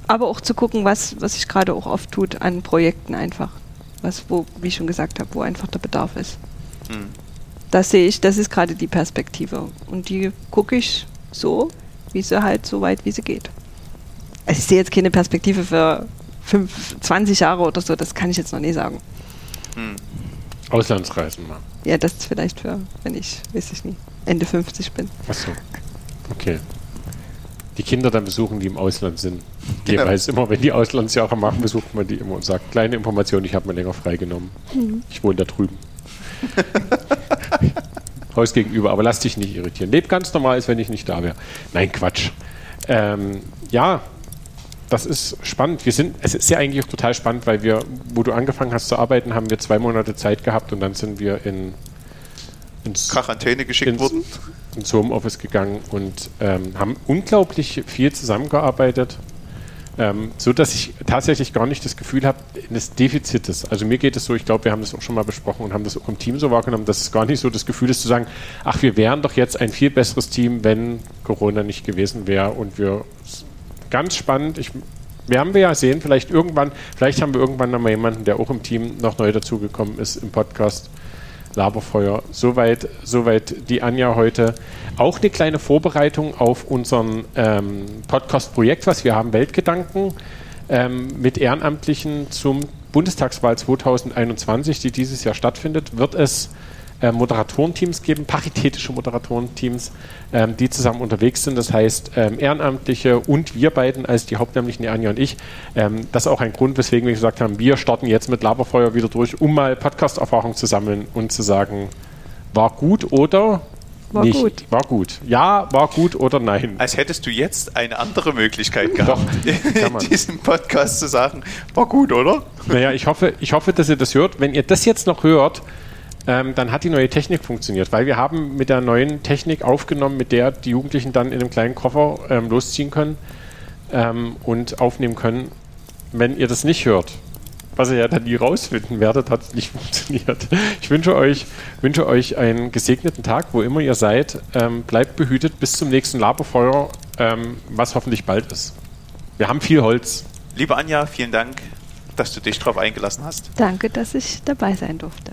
Aber auch zu gucken, was, was sich gerade auch oft tut an Projekten einfach. Was, wo, wie ich schon gesagt habe, wo einfach der Bedarf ist. Mhm. Das sehe ich, das ist gerade die Perspektive. Und die gucke ich so, wie sie halt so weit, wie sie geht also ich sehe jetzt keine Perspektive für 5, 20 Jahre oder so, das kann ich jetzt noch nie sagen. Hm. Auslandsreisen mal. Ja, das ist vielleicht für, wenn ich, weiß ich nie, Ende 50 bin. Achso. Okay. Die Kinder dann besuchen, die im Ausland sind. Jeweils immer, wenn die Auslandsjahre machen, besucht man die immer und sagt, kleine Information, ich habe mir länger freigenommen. Mhm. Ich wohne da drüben. Haus gegenüber, aber lass dich nicht irritieren. Leb ganz normal, als wenn ich nicht da wäre. Nein, Quatsch. Ähm, ja, das ist spannend. Wir sind, es ist ja eigentlich auch total spannend, weil wir, wo du angefangen hast zu arbeiten, haben wir zwei Monate Zeit gehabt und dann sind wir in ins Quarantäne geschickt ins, worden. Ins Homeoffice gegangen und ähm, haben unglaublich viel zusammengearbeitet, ähm, so dass ich tatsächlich gar nicht das Gefühl habe eines Defizites. Also mir geht es so, ich glaube, wir haben das auch schon mal besprochen und haben das auch im Team so wahrgenommen, dass es gar nicht so das Gefühl ist zu sagen, ach, wir wären doch jetzt ein viel besseres Team, wenn Corona nicht gewesen wäre und wir ganz spannend. Ich, werden wir ja sehen, vielleicht irgendwann, vielleicht haben wir irgendwann noch mal jemanden, der auch im Team noch neu dazugekommen ist im Podcast. Laberfeuer. Soweit, soweit die Anja heute. Auch eine kleine Vorbereitung auf unseren ähm, Podcast-Projekt, was wir haben, Weltgedanken, ähm, mit Ehrenamtlichen zum Bundestagswahl 2021, die dieses Jahr stattfindet, wird es äh, Moderatorenteams geben, paritätische Moderatorenteams, ähm, die zusammen unterwegs sind. Das heißt, ähm, Ehrenamtliche und wir beiden als die Hauptamtlichen, die Anja und ich. Ähm, das ist auch ein Grund, weswegen wir gesagt haben, wir starten jetzt mit Laberfeuer wieder durch, um mal Podcast-Erfahrung zu sammeln und zu sagen, war gut oder war nicht. gut. War gut. Ja, war gut oder nein. Als hättest du jetzt eine andere Möglichkeit gehabt, Doch, in diesem Podcast zu sagen, war gut, oder? Naja, ich hoffe, ich hoffe, dass ihr das hört. Wenn ihr das jetzt noch hört, ähm, dann hat die neue Technik funktioniert, weil wir haben mit der neuen Technik aufgenommen, mit der die Jugendlichen dann in einem kleinen Koffer ähm, losziehen können ähm, und aufnehmen können. Wenn ihr das nicht hört, was ihr ja dann nie rausfinden werdet, hat es nicht funktioniert. Ich wünsche euch, wünsche euch einen gesegneten Tag, wo immer ihr seid. Ähm, bleibt behütet bis zum nächsten Laberfeuer, ähm, was hoffentlich bald ist. Wir haben viel Holz. Liebe Anja, vielen Dank, dass du dich darauf eingelassen hast. Danke, dass ich dabei sein durfte.